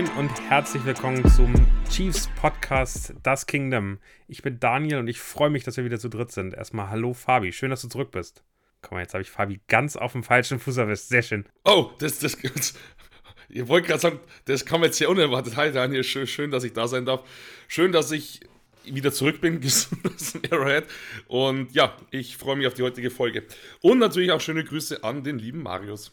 Moin, und herzlich willkommen zum Chiefs Podcast Das Kingdom. Ich bin Daniel und ich freue mich, dass wir wieder zu dritt sind. Erstmal hallo Fabi, schön, dass du zurück bist. Guck mal, jetzt habe ich Fabi ganz auf dem falschen Fuß erwischt. Sehr schön. Oh, das, das, ihr wollt gerade sagen, das kam jetzt sehr unerwartet. Hi Daniel, schön, schön, dass ich da sein darf. Schön, dass ich wieder zurück bin, gesund aus dem Arrowhead. Und ja, ich freue mich auf die heutige Folge. Und natürlich auch schöne Grüße an den lieben Marius.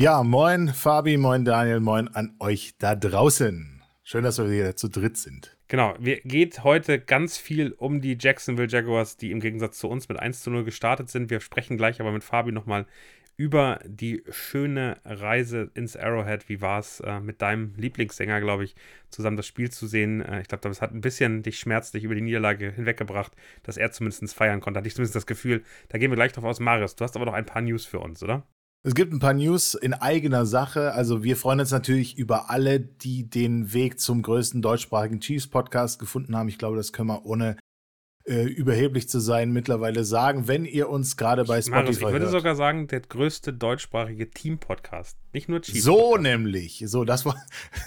Ja, moin Fabi, moin Daniel, moin an euch da draußen. Schön, dass wir wieder zu dritt sind. Genau, wir geht heute ganz viel um die Jacksonville Jaguars, die im Gegensatz zu uns mit 1 zu 0 gestartet sind. Wir sprechen gleich aber mit Fabi nochmal über die schöne Reise ins Arrowhead. Wie war es äh, mit deinem Lieblingssänger, glaube ich, zusammen das Spiel zu sehen? Äh, ich glaube, das hat ein bisschen dich schmerzlich über die Niederlage hinweggebracht, dass er zumindest feiern konnte. Hatte ich zumindest das Gefühl. Da gehen wir gleich drauf aus. Marius, du hast aber noch ein paar News für uns, oder? Es gibt ein paar News in eigener Sache. Also wir freuen uns natürlich über alle, die den Weg zum größten deutschsprachigen Chiefs-Podcast gefunden haben. Ich glaube, das können wir ohne äh, überheblich zu sein mittlerweile sagen, wenn ihr uns gerade bei Spotify Marius, ich würde hört. sogar sagen, der größte deutschsprachige Team-Podcast. Nicht nur Chiefs. So nämlich. So, das war,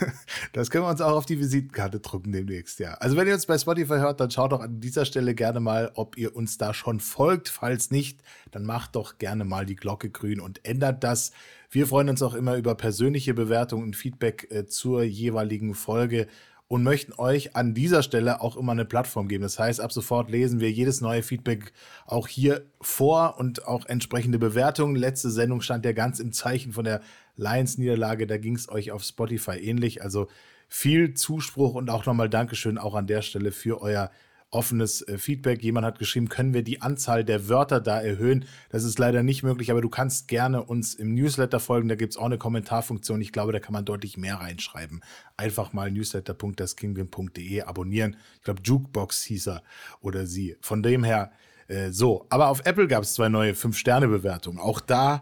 das können wir uns auch auf die Visitenkarte drucken demnächst, ja. Also wenn ihr uns bei Spotify hört, dann schaut doch an dieser Stelle gerne mal, ob ihr uns da schon folgt. Falls nicht, dann macht doch gerne mal die Glocke grün und ändert das. Wir freuen uns auch immer über persönliche Bewertungen und Feedback äh, zur jeweiligen Folge und möchten euch an dieser Stelle auch immer eine Plattform geben. Das heißt, ab sofort lesen wir jedes neue Feedback auch hier vor und auch entsprechende Bewertungen. Letzte Sendung stand ja ganz im Zeichen von der Lions-Niederlage. Da ging es euch auf Spotify ähnlich. Also viel Zuspruch und auch nochmal Dankeschön auch an der Stelle für euer offenes äh, Feedback. Jemand hat geschrieben, können wir die Anzahl der Wörter da erhöhen? Das ist leider nicht möglich, aber du kannst gerne uns im Newsletter folgen. Da gibt es auch eine Kommentarfunktion. Ich glaube, da kann man deutlich mehr reinschreiben. Einfach mal newsletter.daskingdom.de abonnieren. Ich glaube, Jukebox hieß er oder sie. Von dem her äh, so. Aber auf Apple gab es zwei neue 5-Sterne-Bewertungen. Auch da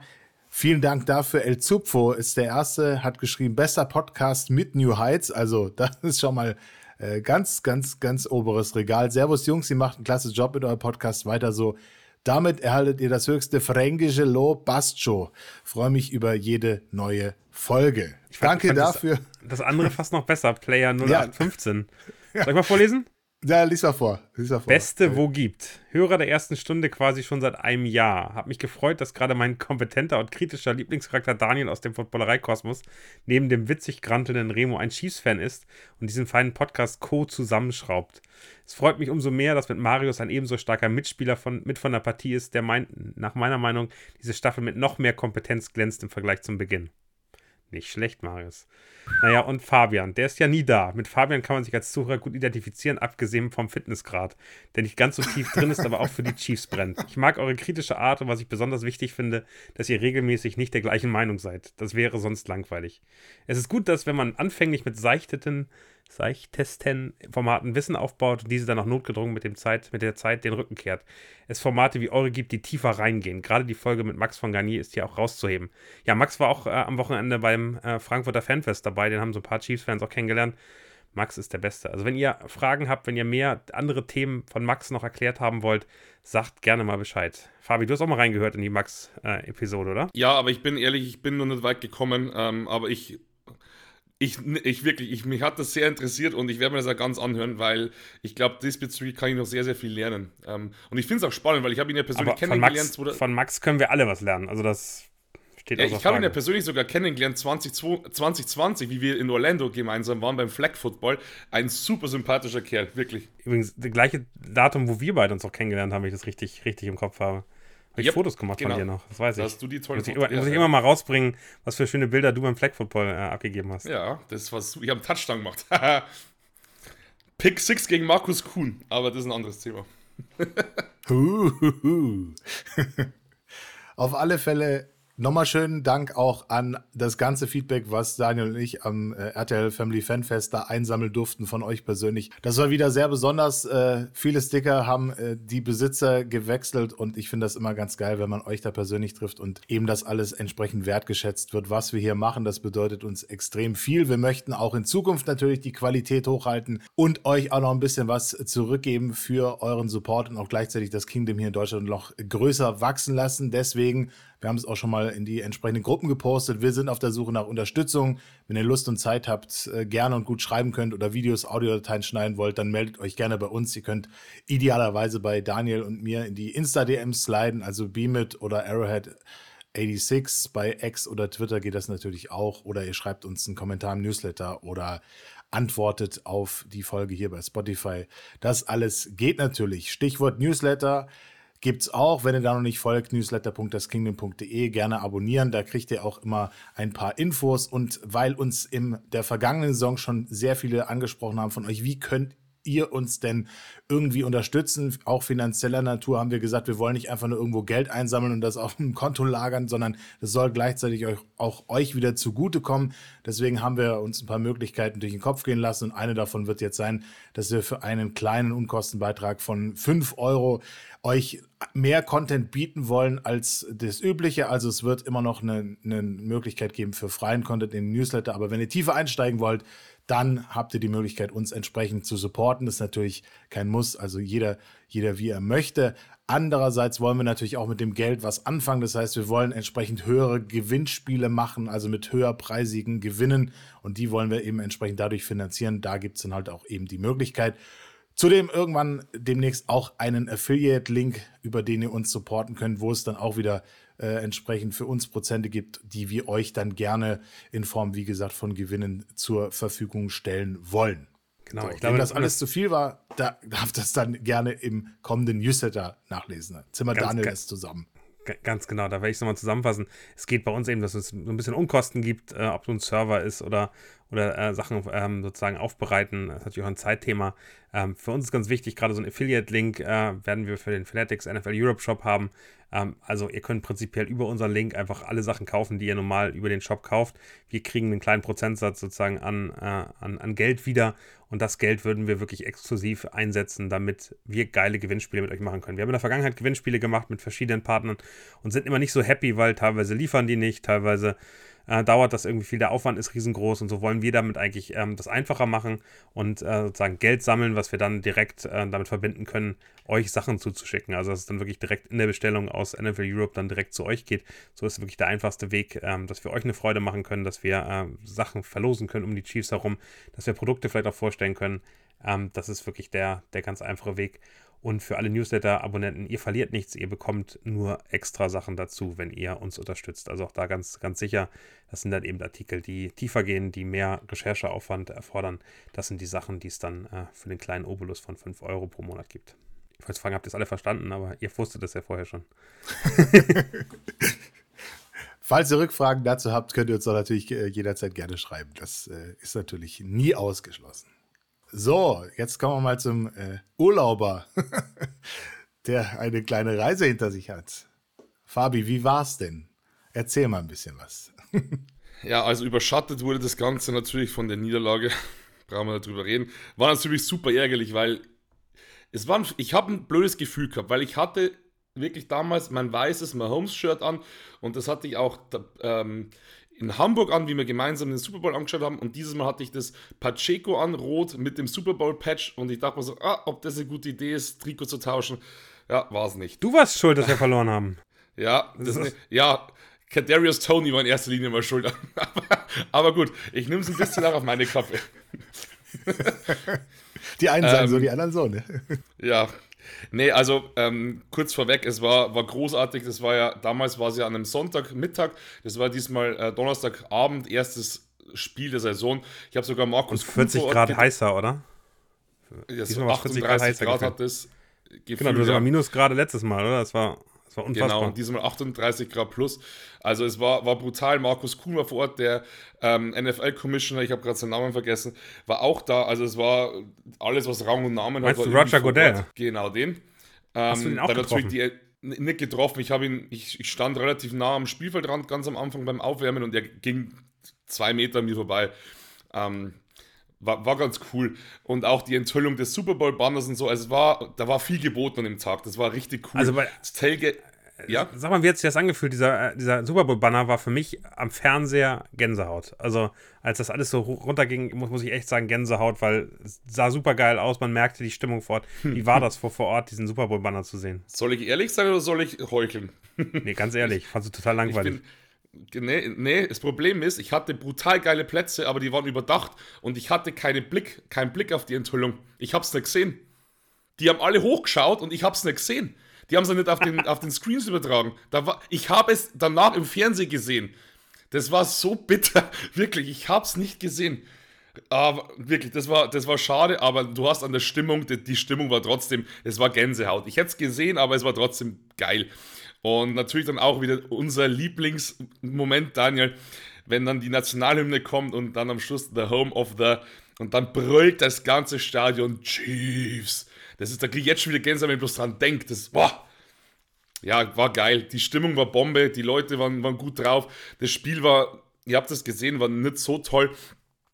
Vielen Dank dafür. El Zupfo ist der erste, hat geschrieben, besser Podcast mit New Heights. Also, das ist schon mal äh, ganz, ganz, ganz oberes Regal. Servus Jungs, ihr macht einen klasse Job mit eurem Podcast. Weiter so. Damit erhaltet ihr das höchste fränkische Lob. Bastjo. Freue mich über jede neue Folge. Ich Danke fand dafür. Das, das, andere fast noch besser. Player 0815. Ja. Soll ich mal vorlesen? Ja, lies mal vor. Lies mal vor. Beste, wo gibt. Hörer der ersten Stunde quasi schon seit einem Jahr. Hab mich gefreut, dass gerade mein kompetenter und kritischer Lieblingscharakter Daniel aus dem Footballereikosmos neben dem witzig grantelnden Remo ein Chiefs-Fan ist und diesen feinen Podcast Co. zusammenschraubt. Es freut mich umso mehr, dass mit Marius ein ebenso starker Mitspieler von, mit von der Partie ist, der mein, nach meiner Meinung diese Staffel mit noch mehr Kompetenz glänzt im Vergleich zum Beginn. Nicht schlecht, Marius. Naja, und Fabian, der ist ja nie da. Mit Fabian kann man sich als Zuhörer gut identifizieren, abgesehen vom Fitnessgrad, der nicht ganz so tief drin ist, aber auch für die Chiefs brennt. Ich mag eure kritische Art und was ich besonders wichtig finde, dass ihr regelmäßig nicht der gleichen Meinung seid. Das wäre sonst langweilig. Es ist gut, dass wenn man anfänglich mit seichteten seichtesten Formaten Wissen aufbaut und diese dann auch notgedrungen mit, dem Zeit, mit der Zeit den Rücken kehrt. Es Formate wie eure gibt, die tiefer reingehen. Gerade die Folge mit Max von Garnier ist hier auch rauszuheben. Ja, Max war auch äh, am Wochenende beim äh, Frankfurter Fanfest dabei, den haben so ein paar Chiefs-Fans auch kennengelernt. Max ist der Beste. Also wenn ihr Fragen habt, wenn ihr mehr andere Themen von Max noch erklärt haben wollt, sagt gerne mal Bescheid. Fabi, du hast auch mal reingehört in die Max-Episode, äh, oder? Ja, aber ich bin ehrlich, ich bin noch nicht weit gekommen, ähm, aber ich ich, ich wirklich, ich, mich hat das sehr interessiert und ich werde mir das ja ganz anhören, weil ich glaube, diesbezüglich kann ich noch sehr, sehr viel lernen. Ähm, und ich finde es auch spannend, weil ich habe ihn ja persönlich Aber kennengelernt. Von Max, von Max können wir alle was lernen. Also das steht ja, Ich habe ihn ja persönlich sogar kennengelernt 2020, wie wir in Orlando gemeinsam waren beim Flag Football. Ein super sympathischer Kerl, wirklich. Übrigens, das gleiche Datum, wo wir beide uns auch kennengelernt haben, wenn ich das richtig, richtig im Kopf habe. Habe ich yep, Fotos gemacht genau. von dir noch, das weiß ich. Hast du die tollen muss ich, Fotos? Muss ich immer mal rausbringen, was für schöne Bilder du beim Flag Football äh, abgegeben hast. Ja, das was ich habe einen Touchdown gemacht. Pick 6 gegen Markus Kuhn, aber das ist ein anderes Thema. Auf alle Fälle Nochmal schönen Dank auch an das ganze Feedback, was Daniel und ich am äh, RTL Family Fanfest da einsammeln durften von euch persönlich. Das war wieder sehr besonders. Äh, viele Sticker haben äh, die Besitzer gewechselt und ich finde das immer ganz geil, wenn man euch da persönlich trifft und eben das alles entsprechend wertgeschätzt wird, was wir hier machen. Das bedeutet uns extrem viel. Wir möchten auch in Zukunft natürlich die Qualität hochhalten und euch auch noch ein bisschen was zurückgeben für euren Support und auch gleichzeitig das Kingdom hier in Deutschland noch größer wachsen lassen. Deswegen Wir haben es auch schon mal in die entsprechenden Gruppen gepostet. Wir sind auf der Suche nach Unterstützung. Wenn ihr Lust und Zeit habt, äh, gerne und gut schreiben könnt oder Videos, Audiodateien schneiden wollt, dann meldet euch gerne bei uns. Ihr könnt idealerweise bei Daniel und mir in die Insta-DMs sliden, also Beamit oder Arrowhead 86. Bei X oder Twitter geht das natürlich auch. Oder ihr schreibt uns einen Kommentar im Newsletter oder antwortet auf die Folge hier bei Spotify. Das alles geht natürlich. Stichwort Newsletter gibt es auch, wenn ihr da noch nicht folgt, newsletter.daskingdom.de, gerne abonnieren. Da kriegt ihr auch immer ein paar Infos. Und weil uns in der vergangenen Saison schon sehr viele angesprochen haben von euch, wie könnt ihr uns denn irgendwie unterstützen? Auch finanzieller Natur haben wir gesagt, wir wollen nicht einfach nur irgendwo Geld einsammeln und das auf dem Konto lagern, sondern das soll gleichzeitig euch, auch euch wieder zugutekommen. Deswegen haben wir uns ein paar Möglichkeiten durch den Kopf gehen lassen und eine davon wird jetzt sein, dass wir für einen kleinen Unkostenbeitrag von 5 Euro euch mehr Content bieten wollen als das übliche. Also es wird immer noch eine, eine Möglichkeit geben für freien Content in den Newsletter. Aber wenn ihr tiefer einsteigen wollt, dann habt ihr die Möglichkeit, uns entsprechend zu supporten. Das ist natürlich kein Muss, also jeder, jeder wie er möchte. Andererseits wollen wir natürlich auch mit dem Geld was anfangen. Das heißt, wir wollen entsprechend höhere Gewinnspiele machen, also mit höherpreisigen Gewinnen. Und die wollen wir eben entsprechend dadurch finanzieren. Da gibt es dann halt auch eben die Möglichkeit. Zudem irgendwann demnächst auch einen Affiliate-Link, über den ihr uns supporten könnt, wo es dann auch wieder äh, entsprechend für uns Prozente gibt, die wir euch dann gerne in Form, wie gesagt, von Gewinnen zur Verfügung stellen wollen. Genau, so, ich glaube, wenn das alles zu viel war, da darf das dann gerne im kommenden Newsletter nachlesen. Zimmer Daniel das zusammen. Ganz genau, da werde ich es nochmal zusammenfassen. Es geht bei uns eben, dass es so ein bisschen Unkosten gibt, äh, ob es ein Server ist oder, oder äh, Sachen ähm, sozusagen aufbereiten. Das ist natürlich auch ein Zeitthema. Ähm, für uns ist ganz wichtig, gerade so ein Affiliate-Link äh, werden wir für den Fanatics NFL Europe Shop haben. Ähm, also ihr könnt prinzipiell über unseren Link einfach alle Sachen kaufen, die ihr normal über den Shop kauft. Wir kriegen einen kleinen Prozentsatz sozusagen an, äh, an, an Geld wieder und das Geld würden wir wirklich exklusiv einsetzen, damit wir geile Gewinnspiele mit euch machen können. Wir haben in der Vergangenheit Gewinnspiele gemacht mit verschiedenen Partnern und sind immer nicht so happy, weil teilweise liefern die nicht, teilweise äh, dauert das irgendwie viel. Der Aufwand ist riesengroß und so wollen wir damit eigentlich ähm, das einfacher machen und äh, sozusagen Geld sammeln, was wir dann direkt äh, damit verbinden können, euch Sachen zuzuschicken. Also dass es dann wirklich direkt in der Bestellung aus NFL Europe dann direkt zu euch geht. So ist wirklich der einfachste Weg, ähm, dass wir euch eine Freude machen können, dass wir äh, Sachen verlosen können um die Chiefs herum, dass wir Produkte vielleicht auch vorstellen können. Ähm, das ist wirklich der, der ganz einfache Weg. Und für alle Newsletter-Abonnenten, ihr verliert nichts, ihr bekommt nur extra Sachen dazu, wenn ihr uns unterstützt. Also auch da ganz, ganz sicher, das sind dann eben Artikel, die tiefer gehen, die mehr Rechercheaufwand erfordern. Das sind die Sachen, die es dann äh, für den kleinen Obolus von 5 Euro pro Monat gibt. Ich wollte fragen, habt ihr es alle verstanden, aber ihr wusstet das ja vorher schon. Falls ihr Rückfragen dazu habt, könnt ihr uns doch natürlich äh, jederzeit gerne schreiben. Das äh, ist natürlich nie ausgeschlossen. So, jetzt kommen wir mal zum äh, Urlauber, der eine kleine Reise hinter sich hat. Fabi, wie war's denn? Erzähl mal ein bisschen was. ja, also überschattet wurde das Ganze natürlich von der Niederlage. Brauchen wir darüber reden. War natürlich super ärgerlich, weil es war, ich habe ein blödes Gefühl gehabt, weil ich hatte wirklich damals mein weißes Mahomes-Shirt an und das hatte ich auch ähm, in Hamburg an, wie wir gemeinsam den Super Bowl angeschaut haben. Und dieses Mal hatte ich das Pacheco an, rot mit dem Super Bowl-Patch. Und ich dachte mir so, ah, ob das eine gute Idee ist, Trikot zu tauschen. Ja, war es nicht. Du warst schuld, dass wir verloren haben. Ja, das ist, ja, Kadarius Tony war in erster Linie mal schuld. aber, aber gut, ich nehme es ein bisschen auch auf meine Kappe. Die einen sagen ähm, so, die anderen so, ne? Ja, Nee, also ähm, kurz vorweg, es war, war großartig. Das war ja, damals war es ja an einem Sonntagmittag. Das war diesmal äh, Donnerstagabend, erstes Spiel der Saison. Ich habe sogar Markus Und 40 Grad heißer, oder? Ja, so 38 Grad, Grad hat das Gefühl, Genau, du ja. Minusgrade letztes Mal, oder? Das war das war unfassbar. Genau, diesmal 38 Grad plus. Also es war, war brutal. Markus Kuhn war vor Ort, der ähm, NFL-Commissioner, ich habe gerade seinen Namen vergessen, war auch da. Also es war alles, was Rang und Namen Meinst hat. Du Roger Godell? Genau, den. Ähm, Hast du ihn auch getroffen? Die, nicht getroffen. Ich habe ihn, ich, ich, stand relativ nah am Spielfeldrand ganz am Anfang beim Aufwärmen und er ging zwei Meter an mir vorbei. Ähm, war, war ganz cool. Und auch die Enthüllung des Super Bowl-Banners und so. Also es war, da war viel geboten an dem Tag. Das war richtig cool. Also das Tailgate, Ja. Sag mal, wie hat sich das angefühlt? Dieser, äh, dieser Super Bowl-Banner war für mich am Fernseher Gänsehaut. Also, als das alles so runterging, muss, muss ich echt sagen, Gänsehaut, weil es sah super geil aus, man merkte die Stimmung vor Ort. Wie war das vor, vor Ort, diesen Super Bowl-Banner zu sehen? Soll ich ehrlich sein oder soll ich heucheln? Nee, ganz ehrlich, fand es total langweilig. Bin, nee, nee, das Problem ist, ich hatte brutal geile Plätze, aber die waren überdacht und ich hatte keine Blick, keinen Blick auf die Enthüllung. Ich hab's nicht gesehen. Die haben alle hochgeschaut und ich hab's nicht gesehen. Die haben es nicht auf den, auf den Screens übertragen. Da war, ich habe es danach im Fernsehen gesehen. Das war so bitter. Wirklich, ich habe es nicht gesehen. Aber wirklich, das war, das war schade, aber du hast an der Stimmung, die, die Stimmung war trotzdem, es war Gänsehaut. Ich hätte es gesehen, aber es war trotzdem geil. Und natürlich dann auch wieder unser Lieblingsmoment, Daniel, wenn dann die Nationalhymne kommt und dann am Schluss The Home of the und dann brüllt das ganze Stadion Chiefs. Das ist, da kriege ich jetzt schon wieder Gänsehaut, wenn ich bloß dran denke. Das, boah, ja, war geil. Die Stimmung war Bombe, die Leute waren, waren gut drauf. Das Spiel war, ihr habt es gesehen, war nicht so toll.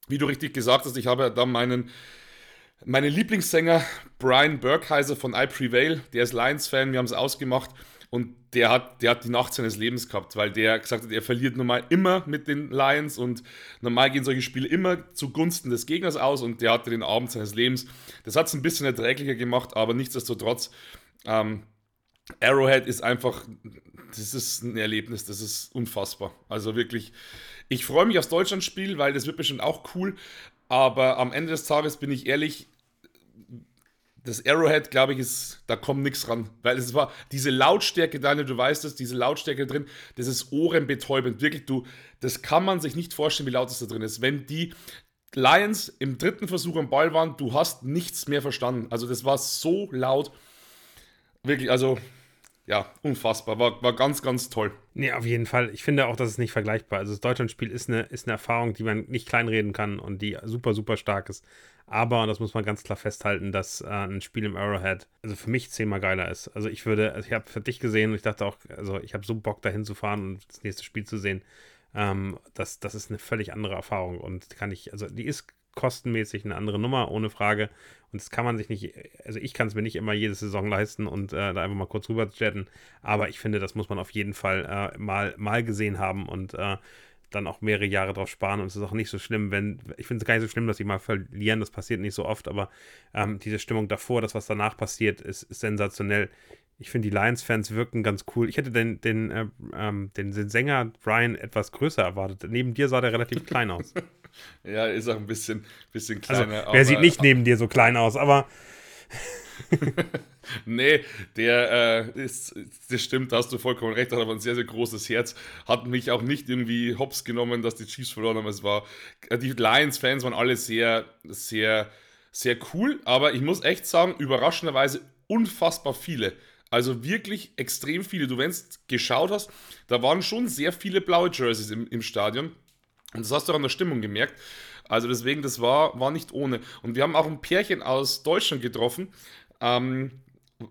Wie du richtig gesagt hast, ich habe da meinen, meinen Lieblingssänger Brian Burkheiser von I Prevail, der ist Lions-Fan, wir haben es ausgemacht. Und der hat, der hat die Nacht seines Lebens gehabt, weil der gesagt hat, er verliert normal immer mit den Lions und normal gehen solche Spiele immer zugunsten des Gegners aus und der hatte den Abend seines Lebens. Das hat es ein bisschen erträglicher gemacht, aber nichtsdestotrotz, ähm, Arrowhead ist einfach, das ist ein Erlebnis, das ist unfassbar. Also wirklich, ich freue mich aufs Deutschlandspiel, weil das wird bestimmt auch cool, aber am Ende des Tages bin ich ehrlich, das Arrowhead, glaube ich, ist, da kommt nichts ran. Weil es war diese Lautstärke, Daniel, du weißt es, diese Lautstärke drin, das ist ohrenbetäubend. Wirklich, du, das kann man sich nicht vorstellen, wie laut es da drin ist. Wenn die Lions im dritten Versuch am Ball waren, du hast nichts mehr verstanden. Also das war so laut. Wirklich, also ja, unfassbar. War, war ganz, ganz toll. Nee, auf jeden Fall. Ich finde auch, dass es nicht vergleichbar. Also das Deutschlandspiel ist eine, ist eine Erfahrung, die man nicht kleinreden kann und die super, super stark ist. Aber, und das muss man ganz klar festhalten, dass äh, ein Spiel im Arrowhead, also für mich zehnmal geiler ist. Also ich würde, also ich habe für dich gesehen und ich dachte auch, also ich habe so Bock dahin zu fahren und das nächste Spiel zu sehen. Ähm, das, das ist eine völlig andere Erfahrung und kann ich, also die ist kostenmäßig eine andere Nummer, ohne Frage. Und das kann man sich nicht, also ich kann es mir nicht immer jede Saison leisten und äh, da einfach mal kurz rüber jetten. Aber ich finde, das muss man auf jeden Fall äh, mal, mal gesehen haben und äh, dann auch mehrere Jahre drauf sparen. Und es ist auch nicht so schlimm, wenn, ich finde es gar nicht so schlimm, dass sie mal verlieren, das passiert nicht so oft, aber ähm, diese Stimmung davor, das, was danach passiert, ist, ist sensationell. Ich finde, die Lions-Fans wirken ganz cool. Ich hätte den, den, äh, ähm, den, den Sänger Brian etwas größer erwartet. Neben dir sah der relativ klein aus. ja, ist auch ein bisschen, bisschen kleiner. Also, wer sieht nicht neben dir so klein aus, aber. nee, der äh, ist, das stimmt, da hast du vollkommen recht, hat aber ein sehr, sehr großes Herz. Hat mich auch nicht irgendwie hops genommen, dass die Chiefs verloren haben. Es war, äh, die Lions-Fans waren alle sehr, sehr, sehr cool, aber ich muss echt sagen, überraschenderweise unfassbar viele. Also wirklich extrem viele. Du, wenn du geschaut hast, da waren schon sehr viele blaue Jerseys im, im Stadion. Und das hast du auch an der Stimmung gemerkt. Also deswegen, das war, war nicht ohne. Und wir haben auch ein Pärchen aus Deutschland getroffen. Ähm,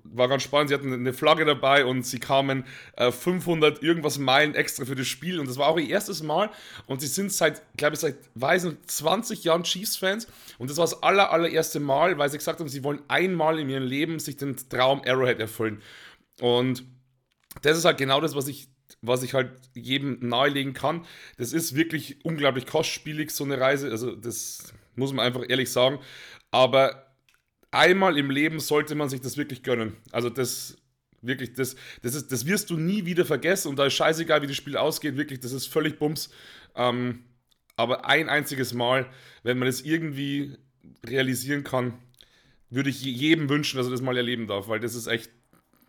war ganz spannend. Sie hatten eine Flagge dabei und sie kamen äh, 500 irgendwas Meilen extra für das Spiel und das war auch ihr erstes Mal und sie sind seit, glaube ich, seit weisen 20 Jahren Chiefs-Fans und das war das aller, allererste Mal, weil sie gesagt haben, sie wollen einmal in ihrem Leben sich den Traum Arrowhead erfüllen und das ist halt genau das, was ich was ich halt jedem nahelegen kann. Das ist wirklich unglaublich kostspielig, so eine Reise. Also, das muss man einfach ehrlich sagen. Aber einmal im Leben sollte man sich das wirklich gönnen. Also das wirklich, das, das, ist, das wirst du nie wieder vergessen und da ist scheißegal, wie das Spiel ausgeht, wirklich, das ist völlig Bums. Ähm, aber ein einziges Mal, wenn man es irgendwie realisieren kann, würde ich jedem wünschen, dass er das mal erleben darf, weil das ist echt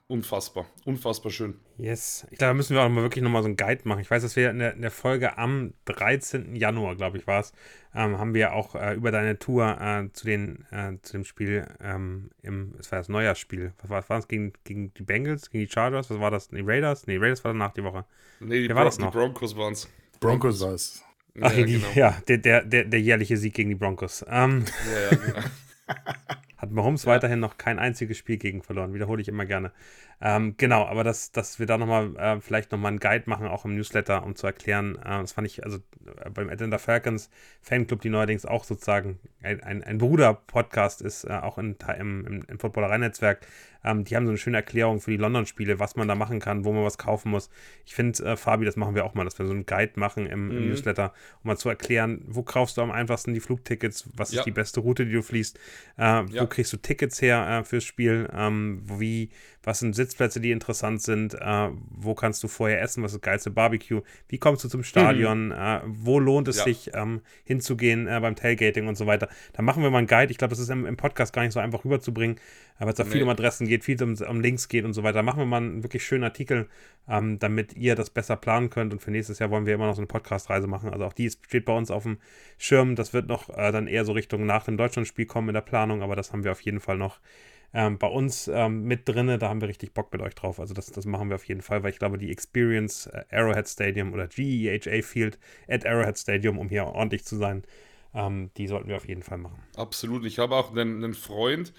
unfassbar, unfassbar schön. Yes. Ich glaube, da müssen wir auch mal wirklich nochmal so einen Guide machen. Ich weiß, dass wir in der, in der Folge am 13. Januar, glaube ich, war es, ähm, haben wir auch äh, über deine Tour äh, zu, den, äh, zu dem Spiel, ähm, im, es war das Neujahrsspiel. Was war, war das? Gegen, gegen die Bengals, gegen die Chargers? Was war das? Die Raiders? Nee, Raiders war danach die Woche. Nee, die, Wer war das noch? die Broncos waren es. Broncos war es. Ach, ja, die, genau. ja der, der, der, der jährliche Sieg gegen die Broncos. Ähm, ja, ja, genau. Hat Mahomes ja. weiterhin noch kein einziges Spiel gegen verloren, wiederhole ich immer gerne. Ähm, genau, aber dass, dass wir da nochmal äh, vielleicht nochmal einen Guide machen, auch im Newsletter, um zu erklären, äh, das fand ich, also äh, beim Atlanta Falcons Fanclub, die neuerdings auch sozusagen ein, ein, ein Bruder-Podcast ist, äh, auch in, im, im, im Footballerei-Netzwerk, ähm, die haben so eine schöne Erklärung für die London-Spiele, was man da machen kann, wo man was kaufen muss. Ich finde, äh, Fabi, das machen wir auch mal, dass wir so einen Guide machen im, im mhm. Newsletter, um mal zu erklären, wo kaufst du am einfachsten die Flugtickets, was ja. ist die beste Route, die du fließt, äh, ja. wo kriegst du Tickets her äh, fürs Spiel, ähm, wie, was sind Sitzplätze, die interessant sind, äh, wo kannst du vorher essen, was ist das geilste Barbecue, wie kommst du zum Stadion, mhm. Äh, wo lohnt es ja. sich ähm, hinzugehen äh, beim Tailgating und so weiter. Da machen wir mal einen Guide. Ich glaube, das ist im, im, Podcast gar nicht so einfach rüberzubringen, weil es da nee. viel um Adressen geht, viel um, um, Links geht und so weiter. Da machen wir mal einen wirklich schönen Artikel, ähm, damit ihr das besser planen könnt. Und für nächstes Jahr wollen wir immer noch so eine Podcast-Reise machen. Also auch die steht bei uns auf dem Schirm. Das wird noch äh, dann eher so Richtung nach dem Deutschlandspiel kommen in der Planung, aber das haben wir auf jeden Fall noch ähm, bei uns ähm, mit drinne. Da haben wir richtig Bock mit euch drauf. Also das, das machen wir auf jeden Fall, weil ich glaube, die Experience äh, Arrowhead Stadium oder GEHA Field at Arrowhead Stadium, um hier ordentlich zu sein, ähm, die sollten wir auf jeden Fall machen. Absolut. Ich habe auch einen, einen Freund,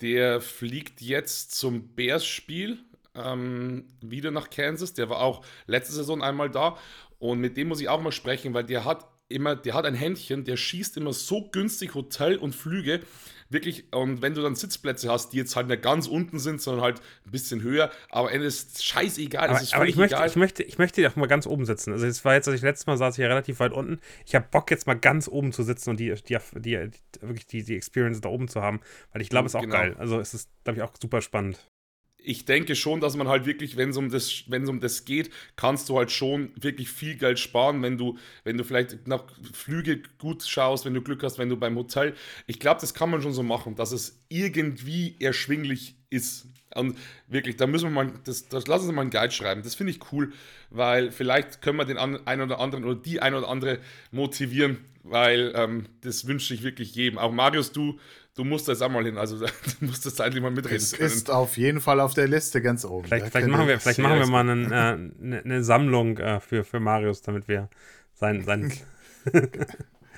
der fliegt jetzt zum Bears-Spiel ähm, wieder nach Kansas. Der war auch letzte Saison einmal da. Und mit dem muss ich auch mal sprechen, weil der hat immer, der hat ein Händchen, der schießt immer so günstig Hotel und Flüge wirklich, und wenn du dann Sitzplätze hast, die jetzt halt nicht ganz unten sind, sondern halt ein bisschen höher, aber Ende ist scheißegal. Aber, aber ich, möchte, ich, möchte, ich möchte auch mal ganz oben sitzen. Also es war jetzt, als ich letztes Mal saß ich ja relativ weit unten. Ich habe Bock jetzt mal ganz oben zu sitzen und die, die, die, die wirklich die, die Experience da oben zu haben, weil ich glaube, es ist auch genau. geil. Also es ist, glaube ich, auch super spannend ich denke schon, dass man halt wirklich, wenn es um das, wenn es um das geht, kannst du halt schon wirklich viel Geld sparen, wenn du, wenn du vielleicht nach Flüge gut schaust, wenn du Glück hast, wenn du beim Hotel. Ich glaube, das kann man schon so machen, dass es irgendwie erschwinglich ist. Und wirklich, da müssen wir mal, das, das lass uns mal einen Guide schreiben. Das finde ich cool, weil vielleicht können wir den einen oder anderen oder die ein oder andere motivieren, weil ähm, das wünsche ich wirklich jedem. Auch Marius, du du musst das auch mal hin. Also du musst das endlich mal mitreden. Es können. ist auf jeden Fall auf der Liste ganz oben. Vielleicht, vielleicht machen, wir, vielleicht machen wir mal eine, eine, eine Sammlung äh, für, für Marius, damit wir sein, sein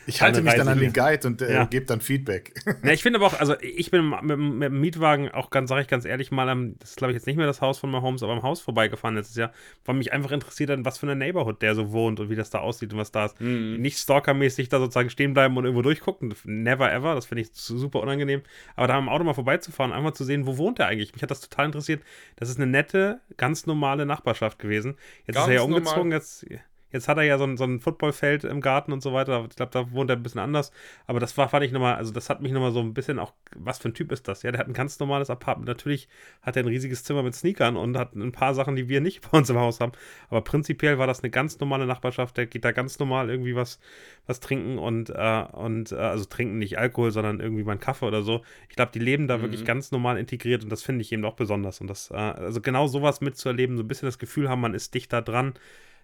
Ich halte mich Reise dann an den Guide und äh, ja. gebe dann Feedback. Ja, ich finde aber auch, also ich bin mit, mit, dem Mietwagen auch ganz, sage ich ganz ehrlich, mal am, das ist glaube ich jetzt nicht mehr das Haus von Mahomes, aber am Haus vorbeigefahren letztes Jahr, weil mich einfach interessiert hat, was für eine Neighborhood der so wohnt und wie das da aussieht und was da ist. Mhm. Nicht stalkermäßig da sozusagen stehen bleiben und irgendwo durchgucken. Never ever, das finde ich super unangenehm. Aber da am Auto mal vorbeizufahren, einfach zu sehen, wo wohnt er eigentlich. Mich hat das total interessiert. Das ist eine nette, ganz normale Nachbarschaft gewesen. Jetzt ganz ist er ja umgezogen, normal. jetzt Jetzt hat er ja so ein, so ein Footballfeld im Garten und so weiter. Ich glaube, da wohnt er ein bisschen anders. Aber das war, fand ich nochmal, also das hat mich nochmal so ein bisschen auch, was für ein Typ ist das? Ja, der hat ein ganz normales Apartment. Natürlich hat er ein riesiges Zimmer mit Sneakern und hat ein paar Sachen, die wir nicht bei uns im Haus haben. Aber prinzipiell war das eine ganz normale Nachbarschaft. Der geht da ganz normal irgendwie was, was trinken und, äh, und äh, also trinken nicht Alkohol, sondern irgendwie mal einen Kaffee oder so. Ich glaube, die leben da mhm. wirklich ganz normal integriert und das finde ich eben auch besonders. Und das, äh, also genau sowas mitzuerleben, so ein bisschen das Gefühl haben, man ist dichter dran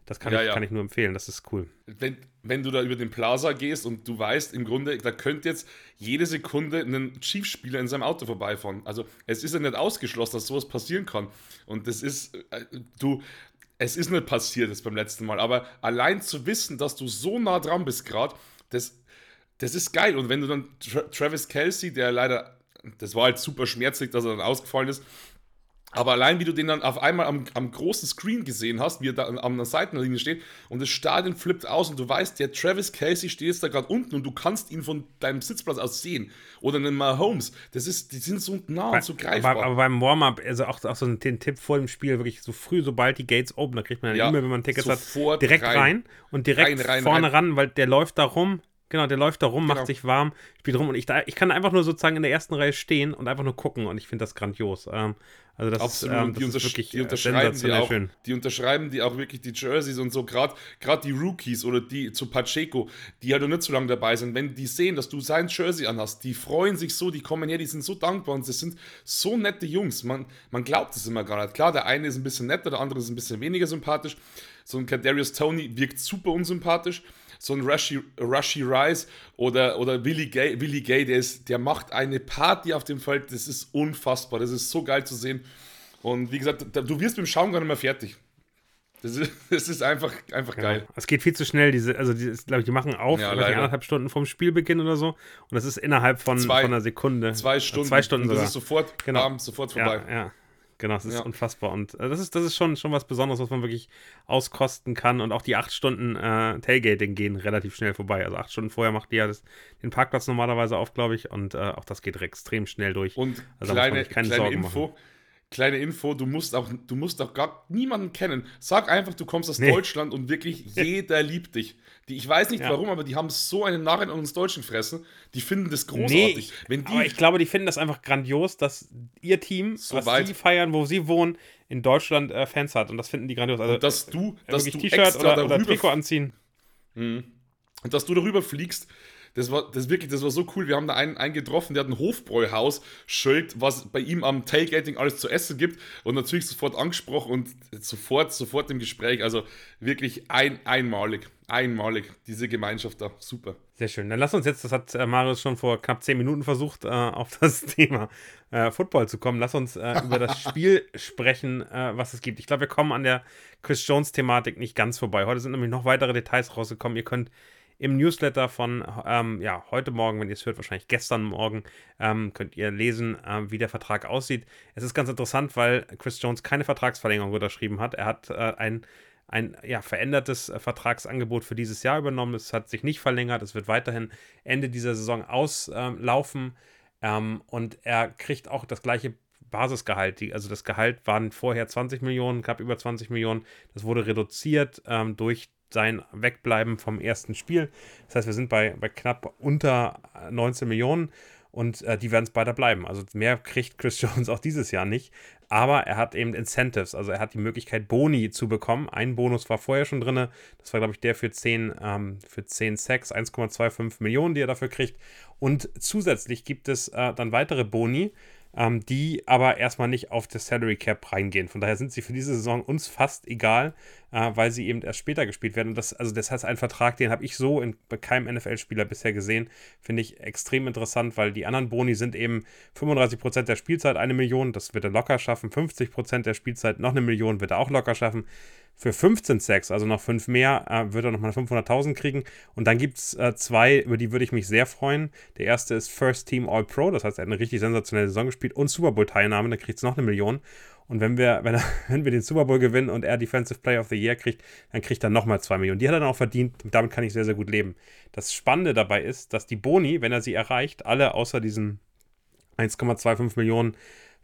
das kann, ja, ich, ja. kann ich nur empfehlen, das ist cool. Wenn, wenn du da über den Plaza gehst und du weißt im Grunde, da könnte jetzt jede Sekunde ein Chiefs-Spieler in seinem Auto vorbeifahren. Also es ist ja nicht ausgeschlossen, dass sowas passieren kann. Und das ist, äh, du, es ist nicht passiert jetzt beim letzten Mal, aber allein zu wissen, dass du so nah dran bist gerade, das, das ist geil. Und wenn du dann Tra Travis Kelsey, der leider, das war halt super schmerzlich, dass er dann ausgefallen ist, aber allein, wie du den dann auf einmal am, am großen Screen gesehen hast, wie er da an der Seitenlinie steht und das Stadion flippt aus und du weißt, der Travis Casey steht jetzt da gerade unten und du kannst ihn von deinem Sitzplatz aus sehen. Oder einen Mahomes. Das ist, die sind so nah und so greifbar. Aber, aber beim Warm-Up, also auch, auch so den Tipp vor dem Spiel, wirklich so früh, sobald die Gates open, da kriegt man eine ja, E-Mail, wenn man Tickets hat, direkt rein, rein und direkt rein, rein, vorne ran, weil der läuft da rum, Genau, der läuft da rum, genau. macht sich warm, spielt rum und ich, da, ich kann einfach nur sozusagen in der ersten Reihe stehen und einfach nur gucken und ich finde das grandios. Ähm, also das Absolut. Ist, ähm, das die, ist wirklich die unterschreiben die auch, schön. die unterschreiben die auch wirklich die Jerseys und so, gerade die Rookies oder die zu Pacheco, die halt noch nicht so lange dabei sind, wenn die sehen, dass du sein Jersey anhast, die freuen sich so, die kommen her, die sind so dankbar und das sind so nette Jungs. Man, man glaubt es immer gar nicht. Klar, der eine ist ein bisschen netter, der andere ist ein bisschen weniger sympathisch. So ein Kadarius Tony wirkt super unsympathisch so ein Rushy, Rushy Rice oder, oder Willie, Gay, Willie Gay, der, ist, der macht eine Party auf dem Feld, das ist unfassbar, das ist so geil zu sehen. Und wie gesagt, du wirst mit dem Schaum gar nicht mehr fertig. Das ist, das ist einfach, einfach geil. Ja, es geht viel zu schnell. Diese, also, die, glaube ich, die machen auf ja, anderthalb Stunden vom Spielbeginn oder so. Und das ist innerhalb von, zwei, von einer Sekunde. Zwei Stunden. Zwei Stunden. Und das sogar. ist sofort, genau. Abend, sofort vorbei. Ja, ja. Genau, das ist ja. unfassbar. Und äh, das ist, das ist schon, schon was Besonderes, was man wirklich auskosten kann. Und auch die acht Stunden äh, Tailgating gehen relativ schnell vorbei. Also acht Stunden vorher macht die ja das, den Parkplatz normalerweise auf, glaube ich. Und äh, auch das geht extrem schnell durch. Und also kleine, kleine Info. Machen kleine Info, du musst auch, du musst auch gar niemanden kennen. Sag einfach, du kommst aus nee. Deutschland und wirklich jeder liebt dich. Die, ich weiß nicht ja. warum, aber die haben so einen Narren an uns Deutschen fressen. Die finden das großartig. Nee, Wenn die, aber ich glaube, die finden das einfach grandios, dass ihr Team, so was weit. sie feiern, wo sie wohnen, in Deutschland äh, Fans hat. Und das finden die grandios. Also, und dass du, äh, dass du T-Shirt oder, oder Trikot anziehen. Mhm. Und dass du darüber fliegst das war das wirklich, das war so cool. Wir haben da einen, einen getroffen, der hat ein Hofbräuhaus, Schild, was bei ihm am Tailgating alles zu essen gibt und natürlich sofort angesprochen und sofort, sofort im Gespräch. Also wirklich ein, einmalig, einmalig, diese Gemeinschaft da. Super. Sehr schön. Dann lass uns jetzt, das hat äh, Marius schon vor knapp zehn Minuten versucht, äh, auf das Thema äh, Football zu kommen. Lass uns über das Spiel sprechen, was es gibt. Ich glaube, wir kommen an der Chris Jones-Thematik nicht ganz vorbei. Heute sind nämlich noch weitere Details rausgekommen. Ihr könnt im Newsletter von ähm, ja, heute Morgen, wenn ihr es hört, wahrscheinlich gestern Morgen, ähm, könnt ihr lesen, äh, wie der Vertrag aussieht. Es ist ganz interessant, weil Chris Jones keine Vertragsverlängerung unterschrieben hat. Er hat äh, ein, ein ja, verändertes äh, Vertragsangebot für dieses Jahr übernommen. Es hat sich nicht verlängert. Es wird weiterhin Ende dieser Saison auslaufen. Ähm, und er kriegt auch das gleiche Basisgehalt. Die, also das Gehalt waren vorher 20 Millionen, gab über 20 Millionen. Das wurde reduziert ähm, durch sein Wegbleiben vom ersten Spiel. Das heißt, wir sind bei, bei knapp unter 19 Millionen und äh, die werden es weiter bleiben. Also mehr kriegt Chris Jones auch dieses Jahr nicht. Aber er hat eben Incentives, also er hat die Möglichkeit, Boni zu bekommen. Ein Bonus war vorher schon drin. Das war, glaube ich, der für 10, ähm, für 10 Sacks, 1,25 Millionen, die er dafür kriegt. Und zusätzlich gibt es äh, dann weitere Boni ähm, die aber erstmal nicht auf das Salary Cap reingehen. Von daher sind sie für diese Saison uns fast egal, äh, weil sie eben erst später gespielt werden. Und das, also das heißt, ein Vertrag, den habe ich so in, bei keinem NFL-Spieler bisher gesehen, finde ich extrem interessant, weil die anderen Boni sind eben 35% der Spielzeit eine Million, das wird er locker schaffen, 50% der Spielzeit noch eine Million wird er auch locker schaffen. Für 15 Sacks, also noch 5 mehr, äh, wird er nochmal 500.000 kriegen. Und dann gibt es äh, zwei, über die würde ich mich sehr freuen. Der erste ist First Team All Pro, das heißt, er hat eine richtig sensationelle Saison gespielt und Super Bowl-Teilnahme, da kriegt es noch eine Million. Und wenn wir, wenn, er, wenn wir den Super Bowl gewinnen und er Defensive Player of the Year kriegt, dann kriegt er nochmal 2 Millionen. Die hat er dann auch verdient. Damit kann ich sehr, sehr gut leben. Das Spannende dabei ist, dass die Boni, wenn er sie erreicht, alle außer diesen 1,25 Millionen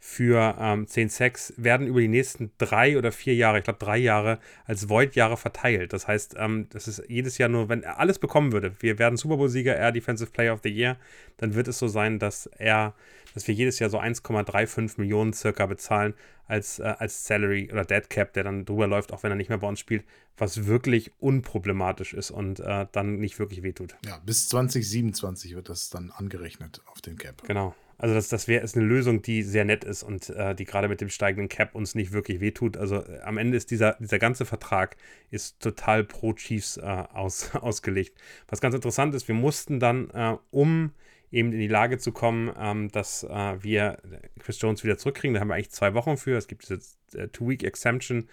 für ähm, 10 Sacks werden über die nächsten drei oder vier Jahre, ich glaube drei Jahre, als Void-Jahre verteilt. Das heißt, ähm, das ist jedes Jahr nur, wenn er alles bekommen würde, wir werden Super Bowl-Sieger, er Defensive Player of the Year, dann wird es so sein, dass er, dass wir jedes Jahr so 1,35 Millionen circa bezahlen als, äh, als Salary oder Dead Cap, der dann drüber läuft, auch wenn er nicht mehr bei uns spielt, was wirklich unproblematisch ist und äh, dann nicht wirklich wehtut. Ja, bis 2027 wird das dann angerechnet auf den Cap. Genau. Also das, das wäre eine Lösung, die sehr nett ist und äh, die gerade mit dem steigenden Cap uns nicht wirklich wehtut. Also äh, am Ende ist dieser, dieser ganze Vertrag ist total pro Chiefs äh, aus, ausgelegt. Was ganz interessant ist, wir mussten dann, äh, um eben in die Lage zu kommen, ähm, dass äh, wir Chris Jones wieder zurückkriegen, da haben wir eigentlich zwei Wochen für. Es gibt diese äh, Two-Week-Exemption,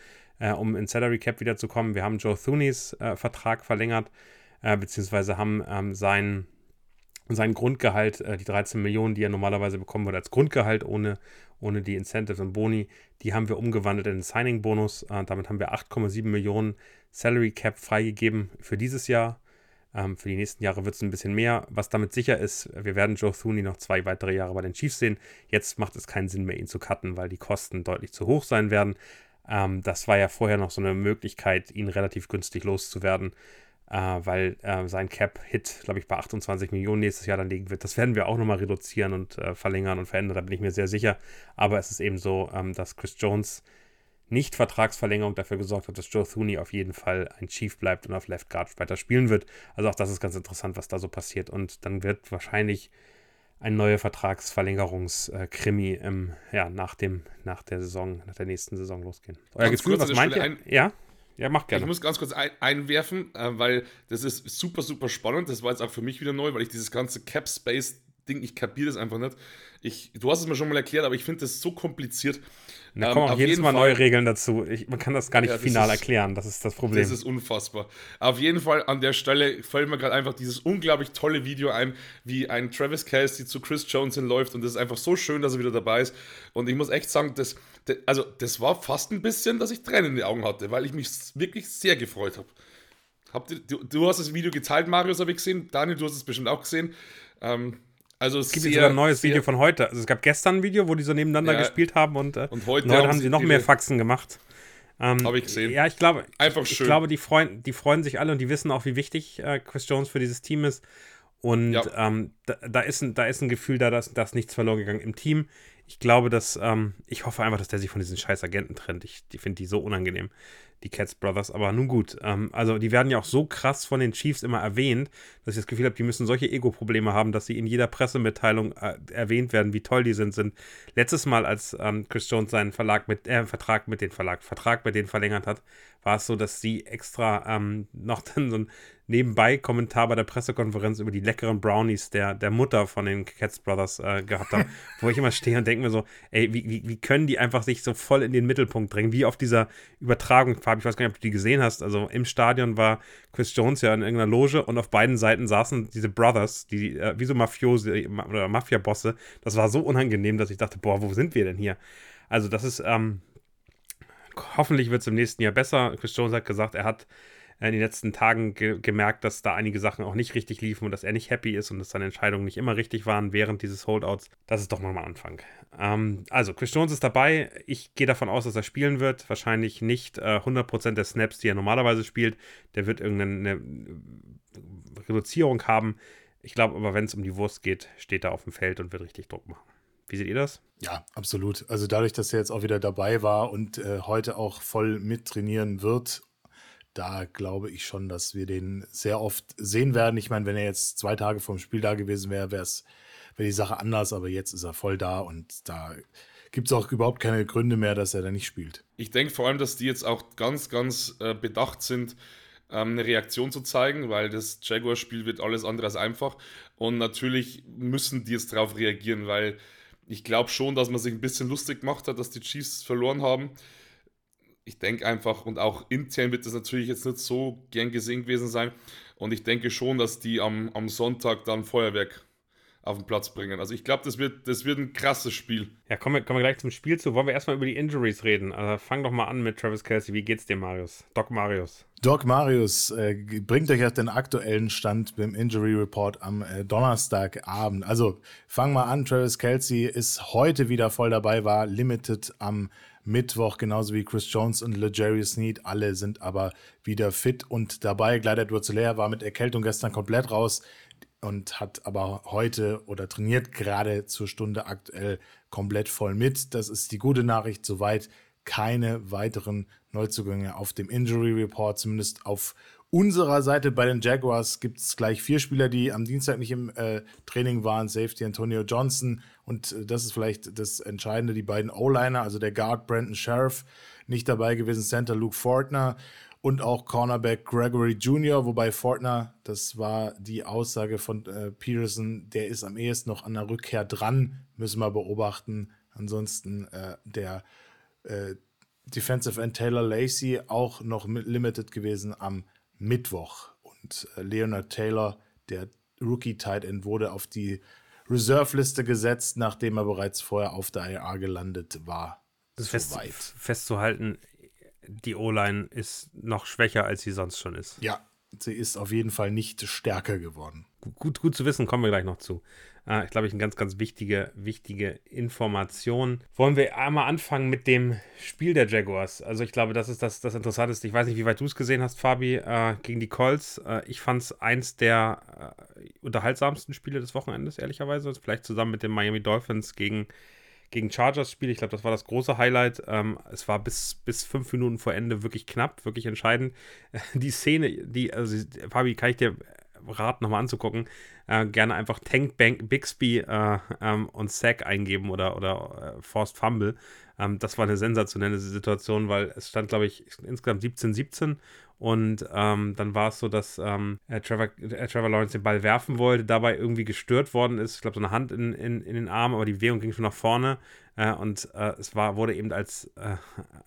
um in Salary Cap wiederzukommen. Wir haben Joe Thuneys Vertrag verlängert, beziehungsweise haben ähm, seinen sein Grundgehalt, äh, die 13 Millionen, die er normalerweise bekommen würde als Grundgehalt ohne, ohne die Incentives und Boni, die haben wir umgewandelt in den Signing-Bonus. Äh, damit haben wir 8,7 Millionen Salary Cap freigegeben für dieses Jahr. Ähm, für die nächsten Jahre wird es ein bisschen mehr. Was damit sicher ist, wir werden Joe Thuney noch zwei weitere Jahre bei den Chiefs sehen. Jetzt macht es keinen Sinn mehr, ihn zu cutten, weil die Kosten deutlich zu hoch sein werden. Ähm, das war ja vorher noch so eine Möglichkeit, ihn relativ günstig loszuwerden äh, weil äh, sein Cap-Hit, glaube ich, bei 28 Millionen nächstes Jahr dann liegen wird. Das werden wir auch nochmal reduzieren und äh, verlängern und verändern, da bin ich mir sehr sicher. Aber es ist eben so, ähm, dass Chris Jones nicht Vertragsverlängerung dafür gesorgt hat, dass Joe Thuney auf jeden Fall ein Chief bleibt und auf Left Guard weiter spielen wird. Also auch das ist ganz interessant, was da so passiert. Und dann wird wahrscheinlich ein neuer Vertragsverlängerungskrimi äh, ja, nach, dem, nach der Saison, nach der nächsten Saison losgehen. Euer Gefühl, was meint ihr? Ja? Ja, mach gerne. Ich muss ganz kurz ein, einwerfen, äh, weil das ist super, super spannend. Das war jetzt auch für mich wieder neu, weil ich dieses ganze Cap Space Ding, ich kapiere das einfach nicht. Ich, du hast es mir schon mal erklärt, aber ich finde das so kompliziert. Da kommen auch jedes Mal Fall, neue Regeln dazu. Ich, man kann das gar nicht ja, final ist, erklären, das ist das Problem. Das ist unfassbar. Auf jeden Fall an der Stelle fällt mir gerade einfach dieses unglaublich tolle Video ein, wie ein Travis Kelsey zu Chris Jones hinläuft und das ist einfach so schön, dass er wieder dabei ist. Und ich muss echt sagen, das, also das war fast ein bisschen, dass ich Tränen in den Augen hatte, weil ich mich wirklich sehr gefreut habe. Ihr, du, du, hast das Video geteilt, Marius, habe ich gesehen. Daniel, du hast es bestimmt auch gesehen. Ähm, also es gibt sehr, sogar ein neues Video von heute. Also es gab gestern ein Video, wo die so nebeneinander ja, gespielt haben und, äh, und heute, heute haben sie noch mehr Faxen gemacht. Ähm, Habe ich gesehen. Ja, ich glaube, Einfach schön. ich glaube, die freuen, die freuen sich alle und die wissen auch, wie wichtig äh, Chris Jones für dieses Team ist. Und ja. ähm, da, da, ist ein, da ist ein Gefühl da, dass, dass nichts verloren gegangen im Team. Ich glaube, dass, ähm, ich hoffe einfach, dass der sich von diesen scheiß Agenten trennt. Ich die finde die so unangenehm die Cats Brothers. Aber nun gut, ähm, also die werden ja auch so krass von den Chiefs immer erwähnt, dass ich das Gefühl habe, die müssen solche Ego-Probleme haben, dass sie in jeder Pressemitteilung äh, erwähnt werden, wie toll die sind. sind. Letztes Mal, als ähm, Chris Jones seinen Verlag mit, äh, Vertrag mit den Verlag, Vertrag mit denen verlängert hat, war es so, dass sie extra ähm, noch dann so ein nebenbei Kommentar bei der Pressekonferenz über die leckeren Brownies der, der Mutter von den Cats Brothers äh, gehabt haben, wo ich immer stehe und denke mir so, ey, wie, wie, wie können die einfach sich so voll in den Mittelpunkt drängen, wie auf dieser Übertragung, Fabi, ich weiß gar nicht, ob du die gesehen hast, also im Stadion war Chris Jones ja in irgendeiner Loge und auf beiden Seiten saßen diese Brothers, die äh, wie so Mafiose oder Mafia-Bosse, das war so unangenehm, dass ich dachte, boah, wo sind wir denn hier? Also das ist, ähm, hoffentlich wird es im nächsten Jahr besser. Chris Jones hat gesagt, er hat in den letzten Tagen ge gemerkt, dass da einige Sachen auch nicht richtig liefen und dass er nicht happy ist und dass seine Entscheidungen nicht immer richtig waren während dieses Holdouts. Das ist doch mal ein Anfang. Ähm, also, Chris Jones ist dabei. Ich gehe davon aus, dass er spielen wird. Wahrscheinlich nicht äh, 100% der Snaps, die er normalerweise spielt. Der wird irgendeine Reduzierung haben. Ich glaube aber, wenn es um die Wurst geht, steht er auf dem Feld und wird richtig Druck machen. Wie seht ihr das? Ja, absolut. Also dadurch, dass er jetzt auch wieder dabei war und äh, heute auch voll mittrainieren wird da glaube ich schon, dass wir den sehr oft sehen werden. Ich meine, wenn er jetzt zwei Tage vom Spiel da gewesen wäre, wäre wär die Sache anders, aber jetzt ist er voll da und da gibt es auch überhaupt keine Gründe mehr, dass er da nicht spielt. Ich denke vor allem, dass die jetzt auch ganz, ganz äh, bedacht sind, ähm, eine Reaktion zu zeigen, weil das Jaguar-Spiel wird alles andere als einfach. Und natürlich müssen die jetzt darauf reagieren, weil ich glaube schon, dass man sich ein bisschen lustig gemacht hat, dass die Chiefs verloren haben ich denke einfach, und auch intern wird das natürlich jetzt nicht so gern gesehen gewesen sein. Und ich denke schon, dass die am, am Sonntag dann Feuerwerk auf den Platz bringen. Also ich glaube, das wird, das wird ein krasses Spiel. Ja, kommen wir, kommen wir gleich zum Spiel zu. Wollen wir erstmal über die Injuries reden? Also fang doch mal an mit Travis Kelsey. Wie geht's dir, Marius? Doc Marius. Doc Marius äh, bringt euch auf den aktuellen Stand beim Injury Report am äh, Donnerstagabend. Also fang mal an. Travis Kelsey ist heute wieder voll dabei, war limited am Mittwoch, genauso wie Chris Jones und LeJarius Sneed. Alle sind aber wieder fit und dabei. Gleider Edwards war mit Erkältung gestern komplett raus und hat aber heute oder trainiert gerade zur Stunde aktuell komplett voll mit. Das ist die gute Nachricht. Soweit keine weiteren Neuzugänge auf dem Injury Report, zumindest auf unserer Seite bei den Jaguars gibt es gleich vier Spieler, die am Dienstag nicht im äh, Training waren. Safety Antonio Johnson und äh, das ist vielleicht das Entscheidende, die beiden O-Liner, also der Guard Brandon Sheriff, nicht dabei gewesen, Center Luke Fortner und auch Cornerback Gregory Jr., wobei Fortner, das war die Aussage von äh, Peterson, der ist am ehesten noch an der Rückkehr dran, müssen wir beobachten. Ansonsten äh, der äh, Defensive End Taylor Lacey auch noch limited gewesen am Mittwoch. Und äh, Leonard Taylor, der Rookie-Tight End, wurde auf die Reserve-Liste gesetzt, nachdem er bereits vorher auf der IR gelandet war. Das fest, festzuhalten, die O-Line ist noch schwächer, als sie sonst schon ist. Ja, sie ist auf jeden Fall nicht stärker geworden. Gut, gut zu wissen, kommen wir gleich noch zu. Äh, ich glaube, ich eine ganz, ganz wichtige, wichtige Information. Wollen wir einmal anfangen mit dem Spiel der Jaguars? Also ich glaube, das ist das, das Interessanteste. Ich weiß nicht, wie weit du es gesehen hast, Fabi, äh, gegen die Colts. Äh, ich fand es eins der äh, unterhaltsamsten Spiele des Wochenendes, ehrlicherweise. Vielleicht zusammen mit den Miami Dolphins gegen gegen Chargers Spiel. Ich glaube, das war das große Highlight. Ähm, es war bis, bis fünf Minuten vor Ende wirklich knapp, wirklich entscheidend. Die Szene, die, also Fabi, kann ich dir raten, nochmal anzugucken, äh, gerne einfach Tank Bank Bixby äh, ähm, und Sack eingeben oder, oder äh, Forced Fumble. Ähm, das war eine sensationelle Situation, weil es stand, glaube ich, insgesamt 17-17 und ähm, dann war es so, dass ähm, Trevor, äh, Trevor Lawrence den Ball werfen wollte, dabei irgendwie gestört worden ist. Ich glaube, so eine Hand in, in, in den Arm, aber die Bewegung ging schon nach vorne. Äh, und äh, es war, wurde eben als, äh,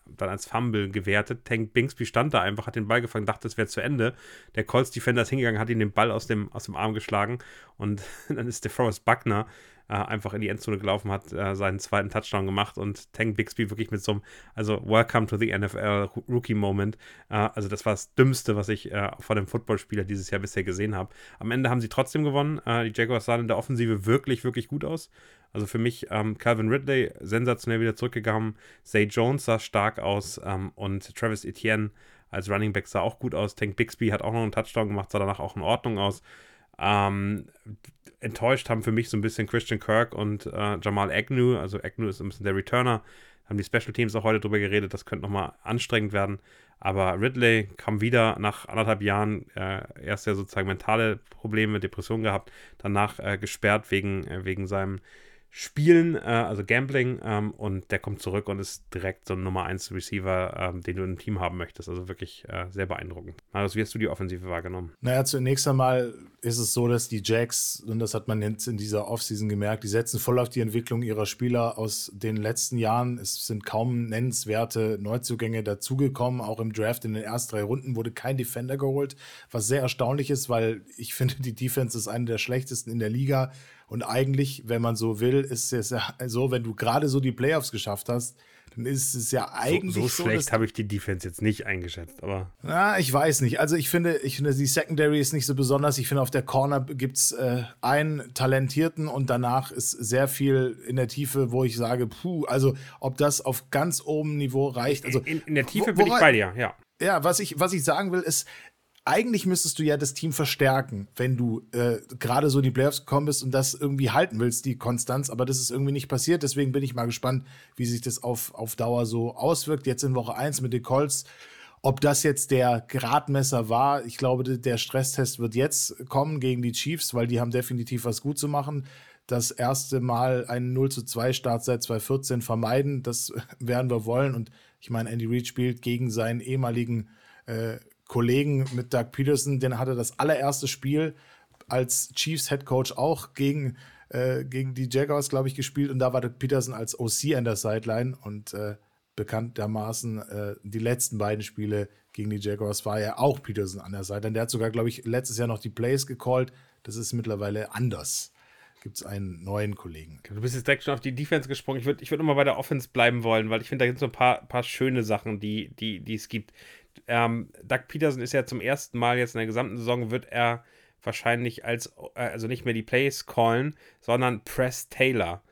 dann als Fumble gewertet. Tank Bingsby stand da einfach, hat den Ball gefangen, dachte, es wäre zu Ende. Der Colts-Defender ist hingegangen, hat ihm den Ball aus dem, aus dem Arm geschlagen. Und dann ist der Forrest Buckner äh, einfach in die Endzone gelaufen, hat äh, seinen zweiten Touchdown gemacht und Tank Bixby wirklich mit so einem, also Welcome to the NFL Rookie Moment. Äh, also das war das Dümmste, was ich äh, von dem Footballspieler dieses Jahr bisher gesehen habe. Am Ende haben sie trotzdem gewonnen. Äh, die Jaguars sahen in der Offensive wirklich, wirklich gut aus. Also für mich ähm, Calvin Ridley sensationell wieder zurückgegangen. Zay Jones sah stark aus ähm, und Travis Etienne als Running Back sah auch gut aus. Tank Bixby hat auch noch einen Touchdown gemacht, sah danach auch in Ordnung aus. Ähm, enttäuscht haben für mich so ein bisschen Christian Kirk und äh, Jamal Agnew. Also Agnew ist ein bisschen der Returner. Haben die Special Teams auch heute drüber geredet. Das könnte nochmal anstrengend werden. Aber Ridley kam wieder nach anderthalb Jahren. Äh, erst ja sozusagen mentale Probleme, Depressionen gehabt. Danach äh, gesperrt wegen, äh, wegen seinem Spielen, äh, also Gambling, ähm, und der kommt zurück und ist direkt so ein Nummer 1 Receiver, ähm, den du im Team haben möchtest. Also wirklich äh, sehr beeindruckend. Marius, wie hast du die Offensive wahrgenommen? Naja, zunächst einmal ist es so, dass die Jacks, und das hat man jetzt in dieser Offseason gemerkt, die setzen voll auf die Entwicklung ihrer Spieler aus den letzten Jahren. Es sind kaum nennenswerte Neuzugänge dazugekommen. Auch im Draft in den ersten drei Runden wurde kein Defender geholt, was sehr erstaunlich ist, weil ich finde, die Defense ist eine der schlechtesten in der Liga. Und eigentlich, wenn man so will, ist es ja so, wenn du gerade so die Playoffs geschafft hast, dann ist es ja eigentlich so, so schlecht habe ich die Defense jetzt nicht eingeschätzt, aber. Na, ich weiß nicht. Also ich finde, ich finde, die Secondary ist nicht so besonders. Ich finde, auf der Corner gibt es äh, einen Talentierten und danach ist sehr viel in der Tiefe, wo ich sage, puh, also ob das auf ganz oben Niveau reicht. Also, in, in der Tiefe bin ich bei dir, ja. Ja, was ich, was ich sagen will, ist, eigentlich müsstest du ja das Team verstärken, wenn du äh, gerade so in die Playoffs gekommen bist und das irgendwie halten willst, die Konstanz. Aber das ist irgendwie nicht passiert. Deswegen bin ich mal gespannt, wie sich das auf, auf Dauer so auswirkt. Jetzt in Woche 1 mit den Colts. Ob das jetzt der Gradmesser war, ich glaube, der Stresstest wird jetzt kommen gegen die Chiefs, weil die haben definitiv was gut zu machen. Das erste Mal einen 0 zu 2 Start seit 2014 vermeiden, das werden wir wollen. Und ich meine, Andy Reid spielt gegen seinen ehemaligen äh, Kollegen mit Doug Peterson, den hatte das allererste Spiel als Chiefs Head Coach auch gegen, äh, gegen die Jaguars, glaube ich, gespielt. Und da war Doug Peterson als OC an der Sideline und äh, bekanntermaßen äh, die letzten beiden Spiele gegen die Jaguars war ja auch Peterson an der Seite. Der hat sogar, glaube ich, letztes Jahr noch die Plays gecallt. Das ist mittlerweile anders. Gibt es einen neuen Kollegen. Du bist jetzt direkt schon auf die Defense gesprungen. Ich würde ich würd nochmal bei der Offense bleiben wollen, weil ich finde, da gibt es so ein paar, paar schöne Sachen, die, die, die es gibt ähm, Doug Peterson ist ja zum ersten Mal jetzt in der gesamten Saison, wird er wahrscheinlich als, äh, also nicht mehr die Plays callen, sondern Press Taylor.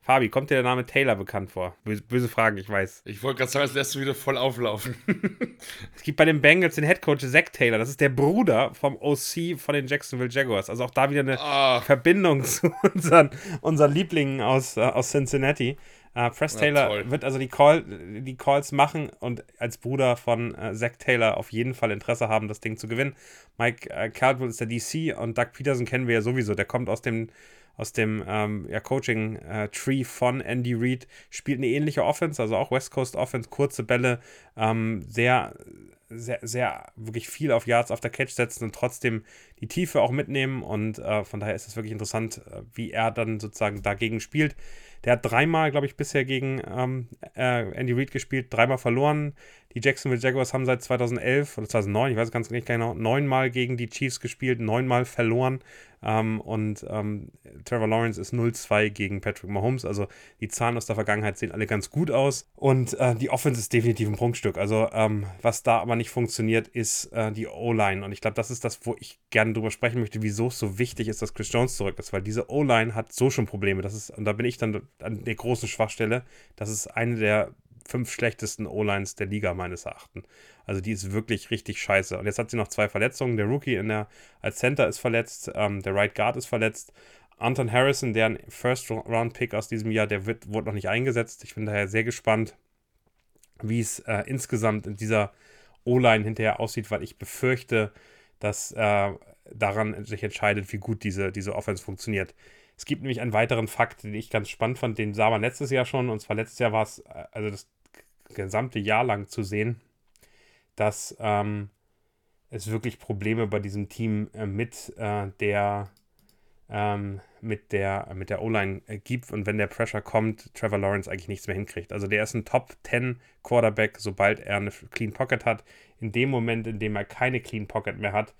Fabi, kommt dir der Name Taylor bekannt vor? Böse, böse Fragen, ich weiß. Ich wollte gerade sagen, als lässt du wieder voll auflaufen. es gibt bei den Bengals den Headcoach Zach Taylor. Das ist der Bruder vom OC von den Jacksonville Jaguars. Also auch da wieder eine oh. Verbindung zu unseren, unseren Lieblingen aus, äh, aus Cincinnati. Uh, Press Taylor ja, wird also die, Call, die Calls machen und als Bruder von äh, Zach Taylor auf jeden Fall Interesse haben, das Ding zu gewinnen. Mike äh, Caldwell ist der DC und Doug Peterson kennen wir ja sowieso. Der kommt aus dem, aus dem ähm, ja, Coaching-Tree äh, von Andy Reid, spielt eine ähnliche Offense, also auch West Coast Offense, kurze Bälle, ähm, sehr, sehr, sehr wirklich viel auf Yards auf der Catch setzen und trotzdem die Tiefe auch mitnehmen. Und äh, von daher ist es wirklich interessant, äh, wie er dann sozusagen dagegen spielt. Der hat dreimal, glaube ich, bisher gegen ähm, äh, Andy Reid gespielt, dreimal verloren. Die Jacksonville Jaguars haben seit 2011 oder 2009, ich weiß ganz nicht genau, neunmal gegen die Chiefs gespielt, neunmal verloren. Ähm, und ähm, Trevor Lawrence ist 0-2 gegen Patrick Mahomes. Also die Zahlen aus der Vergangenheit sehen alle ganz gut aus. Und äh, die Offense ist definitiv ein Prunkstück. Also ähm, was da aber nicht funktioniert, ist äh, die O-Line. Und ich glaube, das ist das, wo ich gerne drüber sprechen möchte, wieso es so wichtig ist, dass Chris Jones zurück ist. Weil diese O-Line hat so schon Probleme. Das ist, und da bin ich dann an der großen Schwachstelle. Das ist eine der fünf schlechtesten O-Lines der Liga, meines Erachtens. Also die ist wirklich richtig scheiße. Und jetzt hat sie noch zwei Verletzungen. Der Rookie in der, als Center ist verletzt, ähm, der Right Guard ist verletzt. Anton Harrison, der ein First-Round-Pick aus diesem Jahr, der wird, wurde noch nicht eingesetzt. Ich bin daher sehr gespannt, wie es äh, insgesamt in dieser O-Line hinterher aussieht, weil ich befürchte, dass äh, daran sich entscheidet, wie gut diese, diese Offense funktioniert. Es gibt nämlich einen weiteren Fakt, den ich ganz spannend fand, den sah man letztes Jahr schon, und zwar letztes Jahr war es, äh, also das gesamte Jahr lang zu sehen, dass ähm, es wirklich Probleme bei diesem Team äh, mit äh, der ähm, mit der, mit der O-Line äh, gibt und wenn der Pressure kommt, Trevor Lawrence eigentlich nichts mehr hinkriegt. Also der ist ein Top 10 Quarterback, sobald er eine Clean Pocket hat. In dem Moment, in dem er keine Clean Pocket mehr hat,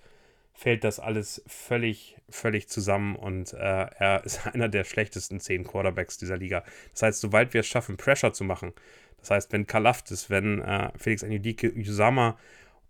fällt das alles völlig, völlig zusammen und äh, er ist einer der schlechtesten 10 Quarterbacks dieser Liga. Das heißt, sobald wir es schaffen, Pressure zu machen, das heißt, wenn Kalaftis, wenn äh, Felix Anudike, Usama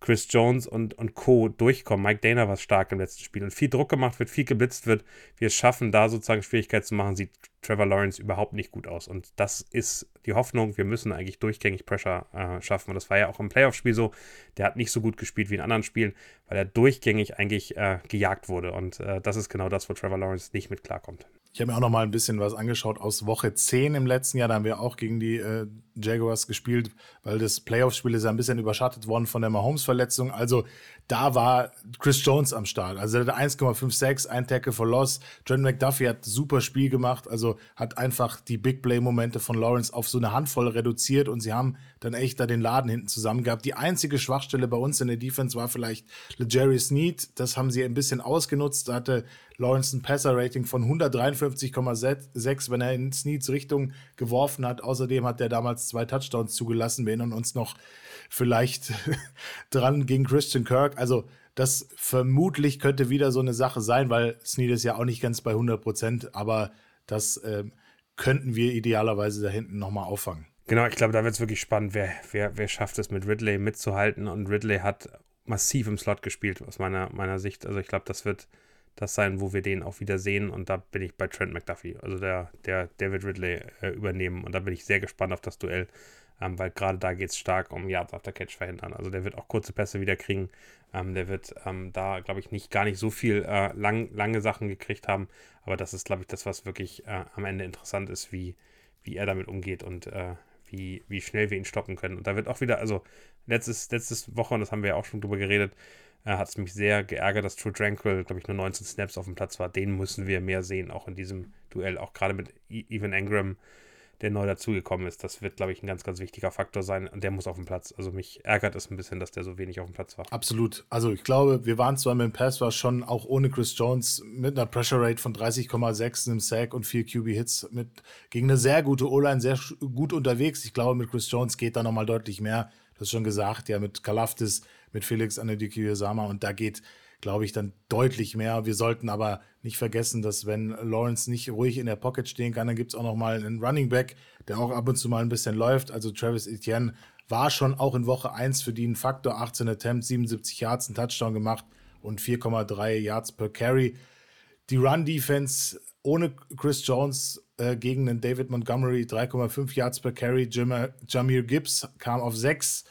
Chris Jones und, und Co. durchkommen. Mike Dana war stark im letzten Spiel und viel Druck gemacht wird, viel geblitzt wird. Wir schaffen da sozusagen Schwierigkeit zu machen, sieht Trevor Lawrence überhaupt nicht gut aus. Und das ist die Hoffnung. Wir müssen eigentlich durchgängig Pressure äh, schaffen. Und das war ja auch im Playoff-Spiel so. Der hat nicht so gut gespielt wie in anderen Spielen, weil er durchgängig eigentlich äh, gejagt wurde. Und äh, das ist genau das, wo Trevor Lawrence nicht mit klarkommt. Ich habe mir auch noch mal ein bisschen was angeschaut aus Woche 10 im letzten Jahr. Da haben wir auch gegen die äh, Jaguars gespielt, weil das Playoff-Spiel ist ja ein bisschen überschattet worden von der Mahomes-Verletzung. Also da war Chris Jones am Start. Also der hat 1,56, ein Tackle for Loss. John McDuffie hat super Spiel gemacht, also hat einfach die Big Play-Momente von Lawrence auf so eine Handvoll reduziert und sie haben dann echt da den Laden hinten zusammen gehabt. Die einzige Schwachstelle bei uns in der Defense war vielleicht LeJerry Sneed. Das haben sie ein bisschen ausgenutzt. Da hatte Lawrence ein Passer-Rating von 153,6, wenn er in Sneeds Richtung geworfen hat. Außerdem hat er damals zwei Touchdowns zugelassen. Wir erinnern uns noch vielleicht dran gegen Christian Kirk. Also das vermutlich könnte wieder so eine Sache sein, weil Sneed ist ja auch nicht ganz bei 100 Prozent, aber das äh, könnten wir idealerweise da hinten nochmal auffangen. Genau, ich glaube, da wird es wirklich spannend, wer, wer, wer schafft es mit Ridley mitzuhalten. Und Ridley hat massiv im Slot gespielt, aus meiner, meiner Sicht. Also ich glaube, das wird, das sein, wo wir den auch wieder sehen. Und da bin ich bei Trent McDuffie. Also der, der David Ridley äh, übernehmen. Und da bin ich sehr gespannt auf das Duell, ähm, weil gerade da geht es stark um Yards after Catch verhindern. Also der wird auch kurze Pässe wieder kriegen. Ähm, der wird ähm, da, glaube ich, nicht gar nicht so viel äh, lang, lange Sachen gekriegt haben. Aber das ist, glaube ich, das, was wirklich äh, am Ende interessant ist, wie, wie er damit umgeht und äh, wie, wie schnell wir ihn stoppen können. Und da wird auch wieder, also letztes, letztes Woche, und das haben wir ja auch schon drüber geredet, äh, hat es mich sehr geärgert, dass True Tranquil, glaube ich, nur 19 Snaps auf dem Platz war. Den müssen wir mehr sehen, auch in diesem Duell. Auch gerade mit e-, Evan Engram, der neu dazugekommen ist. Das wird, glaube ich, ein ganz, ganz wichtiger Faktor sein. Und der muss auf dem Platz. Also mich ärgert es ein bisschen, dass der so wenig auf dem Platz war. Absolut. Also ich glaube, wir waren zwar mit dem Pass, war schon auch ohne Chris Jones mit einer Pressure Rate von 30,6, einem Sack und vier QB-Hits mit gegen eine sehr gute O-Line, sehr gut unterwegs. Ich glaube, mit Chris Jones geht da nochmal deutlich mehr. Du hast schon gesagt, ja, mit Kalaftis mit Felix Anedikiyosama und da geht, glaube ich, dann deutlich mehr. Wir sollten aber nicht vergessen, dass wenn Lawrence nicht ruhig in der Pocket stehen kann, dann gibt es auch noch mal einen Running Back, der auch ab und zu mal ein bisschen läuft. Also Travis Etienne war schon auch in Woche 1 für die ein Faktor, 18 Attempts, 77 Yards, einen Touchdown gemacht und 4,3 Yards per Carry. Die Run-Defense ohne Chris Jones äh, gegen den David Montgomery 3,5 Yards per Carry. Jamir Gibbs kam auf 6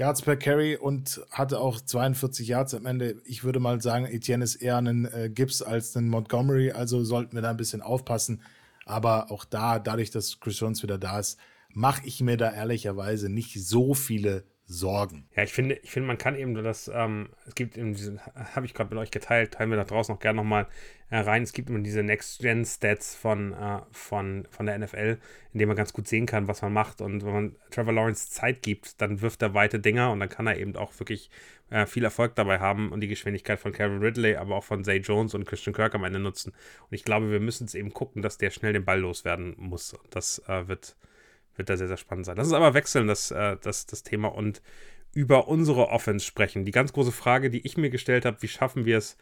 Yards per Carry und hatte auch 42 Yards am Ende. Ich würde mal sagen, Etienne ist eher ein äh, Gibbs als ein Montgomery, also sollten wir da ein bisschen aufpassen. Aber auch da, dadurch, dass Chris Jones wieder da ist, mache ich mir da ehrlicherweise nicht so viele Sorgen. Ja, ich finde, ich finde, man kann eben das, ähm, es gibt eben diese, habe ich gerade mit euch geteilt, teilen wir da draußen noch gerne nochmal äh, rein. Es gibt immer diese Next-Gen-Stats von, äh, von, von der NFL, in denen man ganz gut sehen kann, was man macht. Und wenn man Trevor Lawrence Zeit gibt, dann wirft er weite Dinger und dann kann er eben auch wirklich äh, viel Erfolg dabei haben und die Geschwindigkeit von Kevin Ridley, aber auch von Zay Jones und Christian Kirk am Ende nutzen. Und ich glaube, wir müssen es eben gucken, dass der schnell den Ball loswerden muss. Das äh, wird wird da sehr, sehr spannend sein. Lass uns aber wechseln, das, äh, das, das Thema, und über unsere Offense sprechen. Die ganz große Frage, die ich mir gestellt habe, wie schaffen wir es,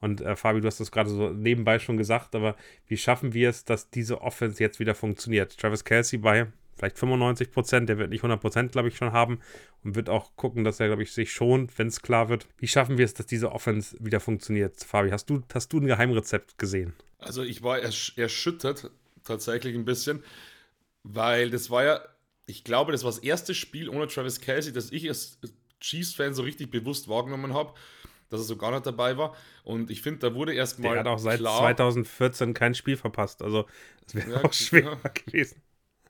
und äh, Fabi, du hast das gerade so nebenbei schon gesagt, aber wie schaffen wir es, dass diese Offense jetzt wieder funktioniert? Travis Kelsey bei vielleicht 95 Prozent, der wird nicht 100 Prozent, glaube ich, schon haben und wird auch gucken, dass er, glaube ich, sich schont, wenn es klar wird. Wie schaffen wir es, dass diese Offense wieder funktioniert? Fabi, hast du, hast du ein Geheimrezept gesehen? Also ich war ersch erschüttert, tatsächlich ein bisschen. Weil das war ja, ich glaube, das war das erste Spiel ohne Travis Kelsey, das ich als Chiefs-Fan so richtig bewusst wahrgenommen habe, dass er so gar nicht dabei war. Und ich finde, da wurde erstmal. Er hat auch seit klar, 2014 kein Spiel verpasst. Also, das wäre ja, auch schwer ja. gewesen.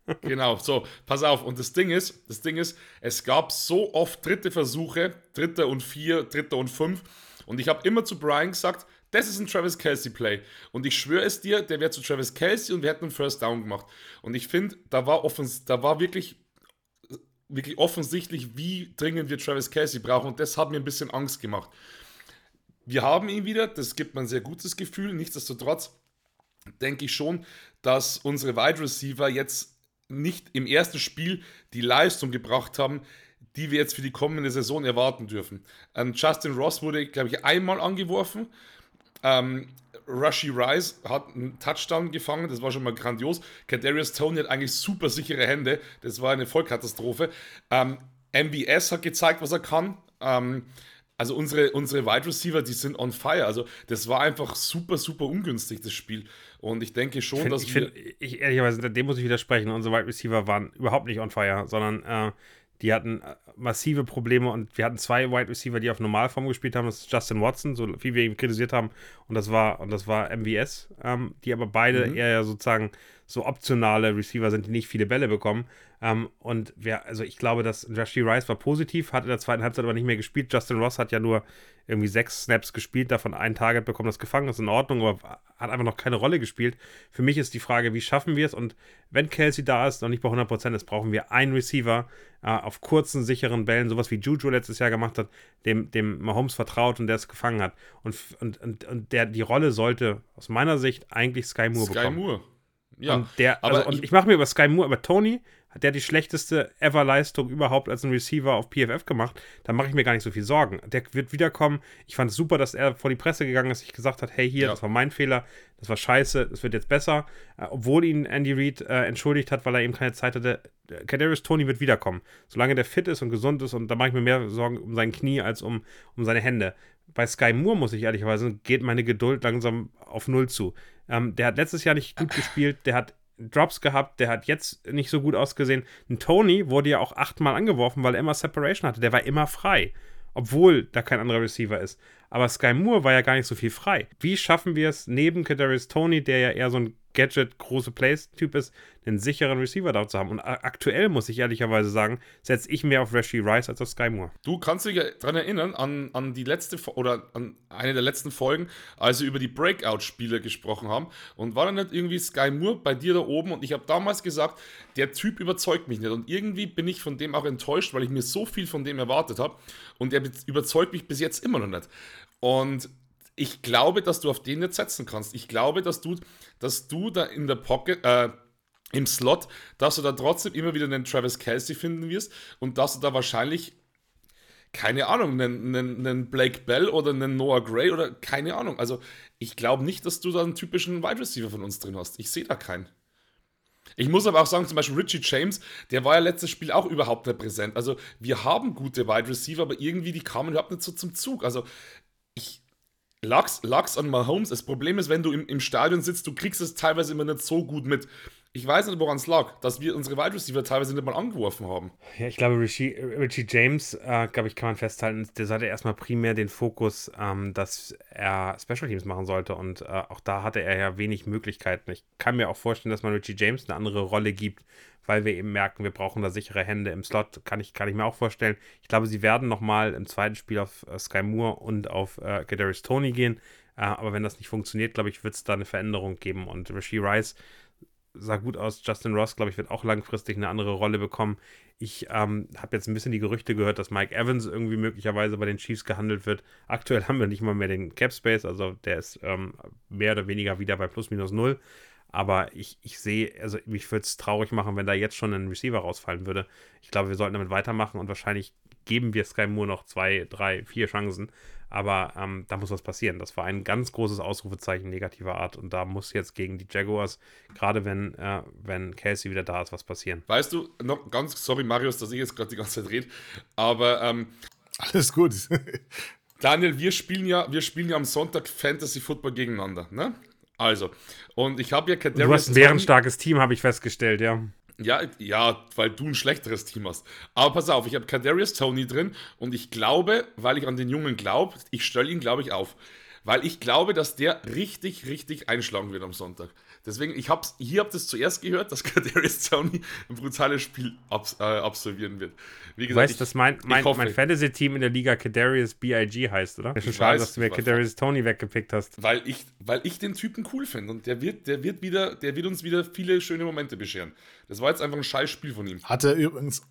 genau, so, pass auf. Und das Ding ist, das Ding ist, es gab so oft dritte Versuche, dritter und vier, dritter und fünf. Und ich habe immer zu Brian gesagt, Das ist ein Travis Kelsey Play. Und ich schwöre es dir, der wäre zu Travis Kelsey und wir hätten einen First Down gemacht. Und ich finde, da war offens da war wirklich wirklich offensichtlich, wie dringend wir Travis Kelsey brauchen. Und das hat mir ein bisschen Angst gemacht. Wir haben ihn wieder, das gibt mir ein sehr gutes Gefühl. Nichtsdestotrotz denke ich schon, dass unsere Wide Receiver jetzt nicht im ersten Spiel die Leistung gebracht haben, die wir jetzt für die kommende Saison erwarten dürfen. Ähm, Justin Ross wurde, glaube ich, einmal angeworfen. Ähm, Rushy Rice hat einen Touchdown gefangen, das war schon mal grandios. Kadarius Tony hat eigentlich super sichere Hände, das war eine Vollkatastrophe. Ähm, MBS hat gezeigt, was er kann. Ähm, also unsere, unsere Wide Receiver, die sind on fire. Also das war einfach super, super ungünstig, das Spiel. Und ich denke schon, find, dass ich wir... Find, ich, ehrlicherweise, dem muss ich widersprechen. Unsere Wide Receiver waren überhaupt nicht on fire, sondern äh, die hatten äh, massive Probleme und wir hatten zwei Wide Receiver, die auf Normalform gespielt haben. Das ist Justin Watson, so wie wir ihn kritisiert haben, und das war und das war MVS, ähm, die aber beide mhm. eher sozusagen so optionale Receiver sind, die nicht viele Bälle bekommen. Ähm, und wir, also ich glaube, dass Rashi Rice war positiv, hat in der zweiten Halbzeit aber nicht mehr gespielt. Justin Ross hat ja nur irgendwie sechs Snaps gespielt, davon ein Target bekommen, das gefangen ist in Ordnung, aber hat einfach noch keine Rolle gespielt. Für mich ist die Frage, wie schaffen wir es? Und wenn Kelsey da ist, noch nicht bei 100% ist, brauchen wir einen Receiver äh, auf kurzen, sicheren Bällen, sowas wie Juju letztes Jahr gemacht hat, dem, dem Mahomes vertraut und der es gefangen hat. Und, und, und, und der, die Rolle sollte aus meiner Sicht eigentlich Sky Moore Sky bekommen. Sky Moore. Ja, und der, aber also, und ich mache mir über Sky Moore, aber Tony hat der die schlechteste Ever-Leistung überhaupt als ein Receiver auf PFF gemacht. Da mache ich mir gar nicht so viel Sorgen. Der wird wiederkommen. Ich fand es super, dass er vor die Presse gegangen ist, sich gesagt hat, hey, hier, ja. das war mein Fehler, das war scheiße, das wird jetzt besser. Äh, obwohl ihn Andy Reid äh, entschuldigt hat, weil er eben keine Zeit hatte. Kadarius Tony wird wiederkommen. Solange der fit ist und gesund ist und da mache ich mir mehr Sorgen um sein Knie als um, um seine Hände. Bei Sky Moore, muss ich ehrlicherweise, geht meine Geduld langsam auf Null zu. Ähm, der hat letztes Jahr nicht gut gespielt, der hat Drops gehabt, der hat jetzt nicht so gut ausgesehen. Ein Tony wurde ja auch achtmal angeworfen, weil er immer Separation hatte. Der war immer frei, obwohl da kein anderer Receiver ist. Aber Sky Moore war ja gar nicht so viel frei. Wie schaffen wir es neben Kadarius Tony, der ja eher so ein Gadget, große Plays-Typ ist, einen sicheren Receiver da zu haben. Und aktuell muss ich ehrlicherweise sagen, setze ich mehr auf Rashi Rice als auf Sky Moore. Du kannst dich daran erinnern, an, an die letzte oder an eine der letzten Folgen, als wir über die Breakout-Spiele gesprochen haben. Und war dann nicht irgendwie Sky Moore bei dir da oben? Und ich habe damals gesagt, der Typ überzeugt mich nicht. Und irgendwie bin ich von dem auch enttäuscht, weil ich mir so viel von dem erwartet habe. Und er überzeugt mich bis jetzt immer noch nicht. Und ich glaube, dass du auf den jetzt setzen kannst. Ich glaube, dass du, dass du da in der Pocket, äh, im Slot, dass du da trotzdem immer wieder einen Travis Kelsey finden wirst und dass du da wahrscheinlich, keine Ahnung, einen, einen, einen Blake Bell oder einen Noah Gray oder keine Ahnung. Also ich glaube nicht, dass du da einen typischen Wide Receiver von uns drin hast. Ich sehe da keinen. Ich muss aber auch sagen, zum Beispiel Richie James, der war ja letztes Spiel auch überhaupt nicht präsent. Also wir haben gute Wide Receiver, aber irgendwie die kamen überhaupt nicht so zum Zug. Also Lachs, Lachs an Mahomes. Das Problem ist, wenn du im, im Stadion sitzt, du kriegst es teilweise immer nicht so gut mit. Ich weiß nicht, woran es lag, dass wir unsere Wide Receiver teilweise nicht mal angeworfen haben. Ja, ich glaube, Richie, Richie James, äh, glaube ich, kann man festhalten, der hatte erstmal primär den Fokus, ähm, dass er Special Teams machen sollte. Und äh, auch da hatte er ja wenig Möglichkeiten. Ich kann mir auch vorstellen, dass man Richie James eine andere Rolle gibt, weil wir eben merken, wir brauchen da sichere Hände im Slot. Kann ich, kann ich mir auch vorstellen. Ich glaube, sie werden nochmal im zweiten Spiel auf äh, Sky Moore und auf äh, Kadarius Tony gehen. Äh, aber wenn das nicht funktioniert, glaube ich, wird es da eine Veränderung geben. Und Rasheed Rice sah gut aus. Justin Ross, glaube ich, wird auch langfristig eine andere Rolle bekommen. Ich ähm, habe jetzt ein bisschen die Gerüchte gehört, dass Mike Evans irgendwie möglicherweise bei den Chiefs gehandelt wird. Aktuell haben wir nicht mal mehr den Cap Space, also der ist ähm, mehr oder weniger wieder bei plus minus null. Aber ich, ich sehe, also mich würde es traurig machen, wenn da jetzt schon ein Receiver rausfallen würde. Ich glaube, wir sollten damit weitermachen und wahrscheinlich geben wir Sky Moore noch zwei, drei, vier Chancen. Aber ähm, da muss was passieren. Das war ein ganz großes Ausrufezeichen negativer Art. Und da muss jetzt gegen die Jaguars, gerade wenn, äh, wenn Kelsey wieder da ist, was passieren. Weißt du, noch ganz, sorry Marius, dass ich jetzt gerade die ganze Zeit rede, aber ähm, alles gut. Daniel, wir spielen ja, wir spielen ja am Sonntag Fantasy Football gegeneinander, ne? Also, und ich habe ja Kadarius Du hast ein bärenstarkes Team, habe ich festgestellt, ja. Ja, ja, weil du ein schlechteres Team hast. Aber pass auf, ich habe Kadarius Tony drin und ich glaube, weil ich an den Jungen glaube, ich stelle ihn, glaube ich, auf. Weil ich glaube, dass der richtig, richtig einschlagen wird am Sonntag. Deswegen, ich hab's, hier habt ihr zuerst gehört, dass Kadarius Tony ein brutales Spiel abs, äh, absolvieren wird. Wie gesagt, du weißt, ich, dass mein, mein, mein Fantasy-Team in der Liga Kadarius B.I.G. heißt, oder? Ist schon schade, dass du mir Kadarius Tony weggepickt hast. Weil ich, weil ich den Typen cool finde und der wird, der wird wieder, der wird uns wieder viele schöne Momente bescheren. Das war jetzt einfach ein scheiß Spiel von ihm. Hatte übrigens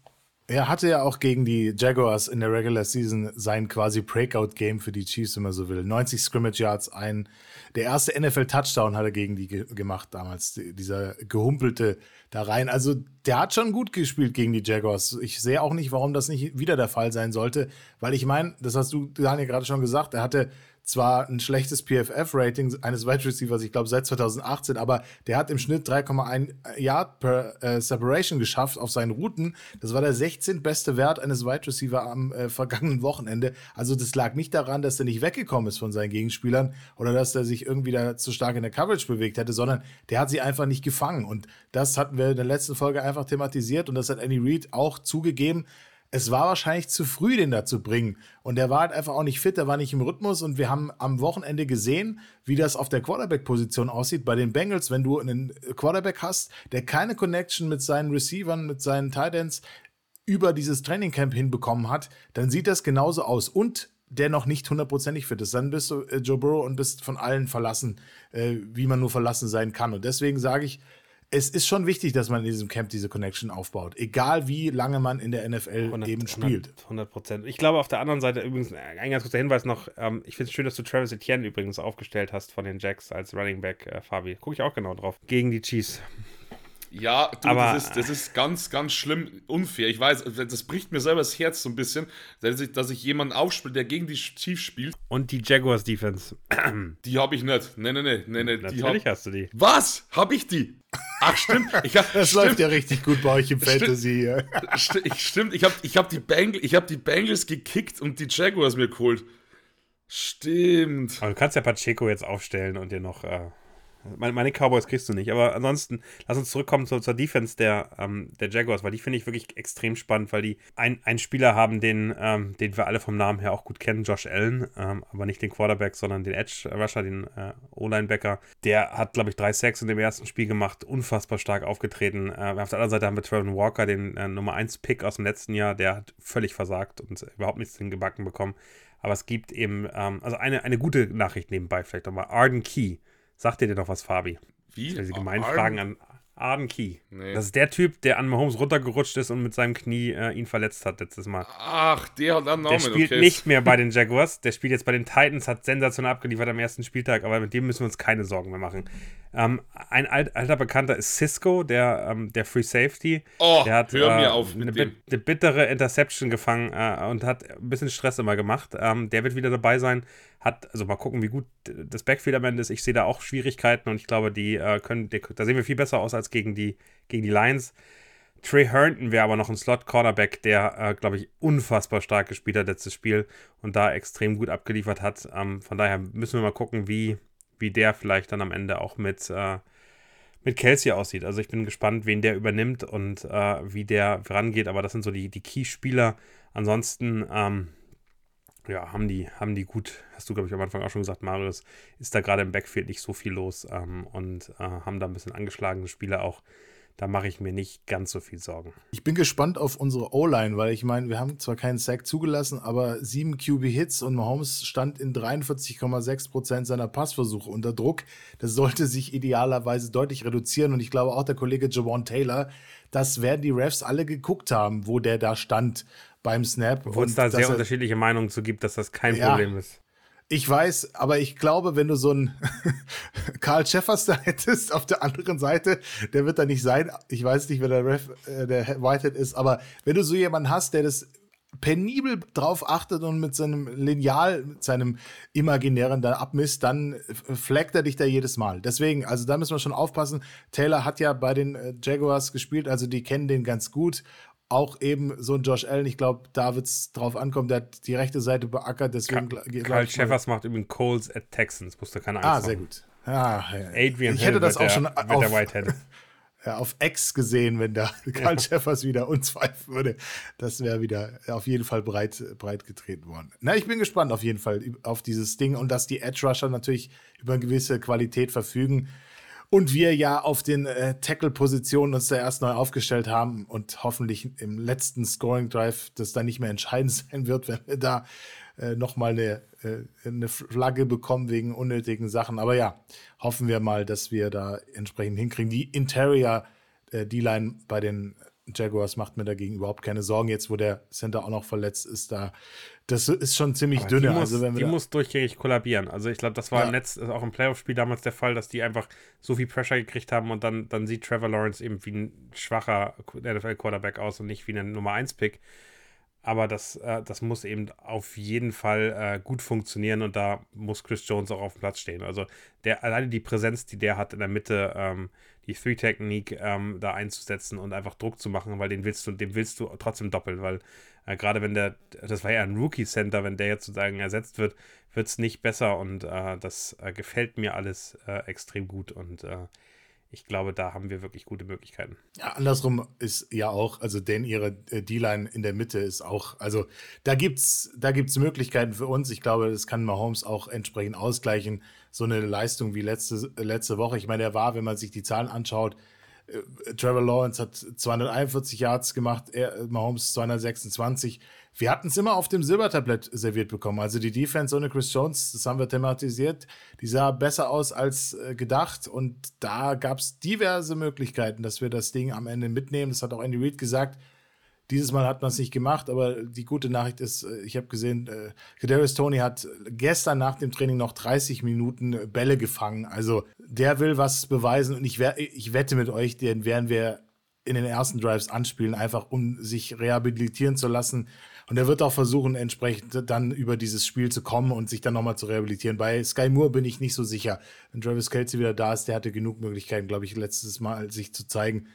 er hatte ja auch gegen die Jaguars in der Regular Season sein quasi Breakout-Game für die Chiefs, wenn man so will. 90 Scrimmage Yards, ein, der erste NFL-Touchdown hat er gegen die ge gemacht damals, dieser gehumpelte da rein. Also der hat schon gut gespielt gegen die Jaguars. Ich sehe auch nicht, warum das nicht wieder der Fall sein sollte, weil ich meine, das hast du, Daniel, gerade schon gesagt, er hatte zwar ein schlechtes PFF-Rating eines Wide Receivers, ich glaube seit 2018, aber der hat im Schnitt 3,1 Yard per äh, Separation geschafft auf seinen Routen. Das war der 16. beste Wert eines Wide Receiver am äh, vergangenen Wochenende. Also das lag nicht daran, dass er nicht weggekommen ist von seinen Gegenspielern oder dass er sich irgendwie da zu stark in der Coverage bewegt hätte, sondern der hat sie einfach nicht gefangen. Und das hatten wir in der letzten Folge einfach thematisiert und das hat Andy Reid auch zugegeben es war wahrscheinlich zu früh, den da zu bringen. Und der war halt einfach auch nicht fit, der war nicht im Rhythmus. Und wir haben am Wochenende gesehen, wie das auf der Quarterback-Position aussieht bei den Bengals. Wenn du einen Quarterback hast, der keine Connection mit seinen Receivern, mit seinen Titans über dieses Trainingcamp hinbekommen hat, dann sieht das genauso aus. Und der noch nicht hundertprozentig fit ist, dann bist du äh, Joe Burrow und bist von allen verlassen, äh, wie man nur verlassen sein kann. Und deswegen sage ich, es ist schon wichtig, dass man in diesem Camp diese Connection aufbaut. Egal wie lange man in der NFL 100, eben spielt. 100 Prozent. Ich glaube auf der anderen Seite übrigens, ein ganz kurzer Hinweis noch, ähm, ich finde es schön, dass du Travis Etienne übrigens aufgestellt hast von den Jacks als Running Back, äh, Fabi. Gucke ich auch genau drauf. Gegen die Chiefs. Ja, du, aber, das, ist, das ist ganz, ganz schlimm unfair. Ich weiß, das bricht mir selber das Herz so ein bisschen, dass ich, dass ich jemanden aufspiele, der gegen die Chiefs spielt. Und die Jaguars Defense. Die habe ich nicht. Nee, nee, nee. nee, nee Natürlich hab, hast du die. Was? Habe ich die? Ach, stimmt. Ich hab, das stimmt. läuft ja richtig gut bei euch im Fantasy. Stimmt, stimmt. ich habe ich hab die, Bang, hab die Bengals gekickt und die Jaguars mir geholt. Stimmt. Aber du kannst ja Pacheco jetzt aufstellen und dir noch. Äh meine, meine, Cowboys kriegst du nicht. Aber ansonsten, lass uns zurückkommen zur, zur Defense der, ähm, der Jaguars, weil die finde ich wirklich extrem spannend, weil die ein, einen Spieler haben, den, ähm, den wir alle vom Namen her auch gut kennen, Josh Allen, ähm, aber nicht den Quarterback, sondern den Edge-Rusher, den äh, O-Linebacker. Der hat, glaube ich, drei Sacks in dem ersten Spiel gemacht, unfassbar stark aufgetreten. Äh, auf der anderen Seite haben wir Trevor Walker, den äh, Nummer 1-Pick aus dem letzten Jahr, der hat völlig versagt und überhaupt nichts in den Gebacken bekommen. Aber es gibt eben, ähm, also eine, eine gute Nachricht nebenbei vielleicht nochmal. Arden Key Sagt dir denn noch was, Fabi? Wie? Stell diese gemeinen Fragen an Arden Key. Nee. Das ist der Typ, der an Mahomes runtergerutscht ist und mit seinem Knie äh, ihn verletzt hat letztes Mal. Ach, der hat einen Namen. Der spielt okay. nicht mehr bei den Jaguars. Der spielt jetzt bei den Titans, hat sensationell abgeliefert am ersten Spieltag, aber mit dem müssen wir uns keine Sorgen mehr machen. Ähm, ein alt, alter Bekannter ist Cisco, der, ähm, der Free Safety. Oh, der hat, hör mir äh, auf. Eine, eine, bittere Interception gefangen äh, und hat ein bisschen Stress immer gemacht. Ähm, der wird wieder dabei sein. Hat, also mal gucken, wie gut das Backfield am Ende ist. Ich sehe da auch Schwierigkeiten und ich glaube, die äh, können, die, da sehen wir viel besser aus als gegen die, gegen die Lions. Trey Herndon wäre aber noch ein Slot-Cornerback, der, äh, glaube ich, unfassbar stark gespielt hat letztes Spiel und da extrem gut abgeliefert hat. Ähm, von daher müssen wir mal gucken, wie, wie der vielleicht dann am Ende auch mit, äh, mit Kelsey aussieht. Also ich bin gespannt, wen der übernimmt und äh, wie der rangeht. Aber das sind so die, die Key-Spieler. Ansonsten, ähm, ja, haben die, haben die gut, hast du, glaube ich, am Anfang auch schon gesagt, Marius, ist da gerade im Backfield nicht so viel los ähm, und äh, haben da ein bisschen angeschlagene Spieler auch da mache ich mir nicht ganz so viel Sorgen. Ich bin gespannt auf unsere O-Line, weil ich meine, wir haben zwar keinen Sack zugelassen, aber sieben QB-Hits und Mahomes stand in 43,6 Prozent seiner Passversuche unter Druck. Das sollte sich idealerweise deutlich reduzieren und ich glaube auch der Kollege Javon Taylor, das werden die Refs alle geguckt haben, wo der da stand beim Snap. Wo es da sehr unterschiedliche Meinungen zu gibt, dass das kein ja, Problem ist. Ich weiß, aber ich glaube, wenn du so einen Karl Schäffers da hättest auf der anderen Seite, der wird da nicht sein. Ich weiß nicht, wer der, Ref, äh, der Whitehead ist, aber wenn du so jemanden hast, der das penibel drauf achtet und mit seinem Lineal, mit seinem imaginären da abmisst, dann flaggt er dich da jedes Mal. Deswegen, also da müssen wir schon aufpassen. Taylor hat ja bei den äh, Jaguars gespielt, also die kennen den ganz gut auch eben so ein Josh Allen, ich glaube, da wird es drauf ankommen, der hat die rechte Seite beackert, deswegen. Karl Schäffers macht übrigens Coles at Texans, musste keine Angst Ah, sehr gut. Ja, Adrian ich hätte das auch der, schon auf, der Whitehead. ja, auf X gesehen, wenn da Karl ja. Schäffers wieder uns pfeifen würde. Das wäre wieder auf jeden Fall breit, breit getreten worden. Na, ich bin gespannt auf jeden Fall auf dieses Ding und dass die Edge Rusher natürlich über eine gewisse Qualität verfügen. Und wir ja auf den äh, Tackle-Positionen uns da erst neu aufgestellt haben und hoffentlich im letzten Scoring-Drive das dann nicht mehr entscheidend sein wird, wenn wir da äh, nochmal eine, äh, eine Flagge bekommen wegen unnötigen Sachen. Aber ja, hoffen wir mal, dass wir da entsprechend hinkriegen. Die Interior äh, bei den Jaguars macht mir dagegen überhaupt keine Sorgen. Jetzt, wo der Center auch noch verletzt ist, da das ist schon ziemlich Aber dünne. Die, muss, also die muss durchgängig kollabieren. Also ich glaube, das war ja. im Netz, auch im Playoff-Spiel damals der Fall, dass die einfach so viel Pressure gekriegt haben und dann, dann sieht Trevor Lawrence eben wie ein schwacher NFL-Quarterback aus und nicht wie ein Nummer 1-Pick. Aber das, äh, das muss eben auf jeden Fall äh, gut funktionieren und da muss Chris Jones auch auf dem Platz stehen. Also der, alleine die Präsenz, die der hat in der Mitte, ähm, die Three-Technik ähm, da einzusetzen und einfach Druck zu machen, weil den willst du, dem willst du trotzdem doppeln, weil äh, gerade wenn der, das war ja ein Rookie-Center, wenn der jetzt sozusagen ersetzt wird, wird es nicht besser und äh, das äh, gefällt mir alles äh, extrem gut und äh, ich glaube, da haben wir wirklich gute Möglichkeiten. Ja, andersrum ist ja auch, also denn ihre äh, D-Line in der Mitte ist auch, also da gibt es da gibt's Möglichkeiten für uns. Ich glaube, das kann Mahomes auch entsprechend ausgleichen. So eine Leistung wie letzte, letzte Woche. Ich meine, er war, wenn man sich die Zahlen anschaut, äh, Trevor Lawrence hat 241 Yards gemacht, er, Mahomes 226 wir hatten es immer auf dem Silbertablett serviert bekommen. Also die Defense ohne Chris Jones, das haben wir thematisiert, die sah besser aus als äh, gedacht. Und da gab es diverse Möglichkeiten, dass wir das Ding am Ende mitnehmen. Das hat auch Andy Reid gesagt. Dieses Mal hat man es nicht gemacht, aber die gute Nachricht ist, äh, ich habe gesehen, äh, Kadarius Tony hat gestern nach dem Training noch 30 Minuten Bälle gefangen. Also der will was beweisen und ich, ich wette mit euch, den werden wir in den ersten Drives anspielen, einfach um sich rehabilitieren zu lassen. Und er wird auch versuchen, entsprechend dann über dieses Spiel zu kommen und sich dann nochmal zu rehabilitieren. Bei Sky Moore bin ich nicht so sicher. Wenn Travis Kelsey wieder da ist, der hatte genug Möglichkeiten, glaube ich, letztes Mal sich zu zeigen.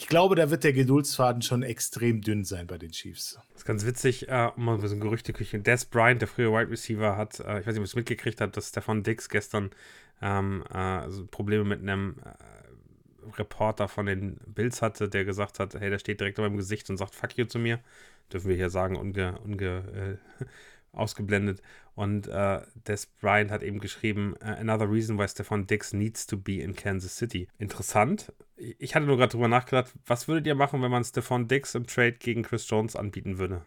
Ich glaube, da wird der Geduldsfaden schon extrem dünn sein bei den Chiefs. Das ist ganz witzig, äh, um mal so ein Gerüchteküche. Des Bryant, der frühe Wide Receiver, hat, äh, ich weiß nicht, ob ihr es mitgekriegt habt, dass Stefan Dix gestern ähm, äh, also Probleme mit einem äh, Reporter von den Bills hatte, der gesagt hat, hey, der steht direkt in meinem Gesicht und sagt Fuck you zu mir dürfen wir hier sagen, unge, unge, äh, ausgeblendet. Und äh, Des Bryant hat eben geschrieben, äh, Another reason why Stefan Dix needs to be in Kansas City. Interessant. Ich hatte nur gerade drüber nachgedacht, was würdet ihr machen, wenn man Stefan Dix im Trade gegen Chris Jones anbieten würde?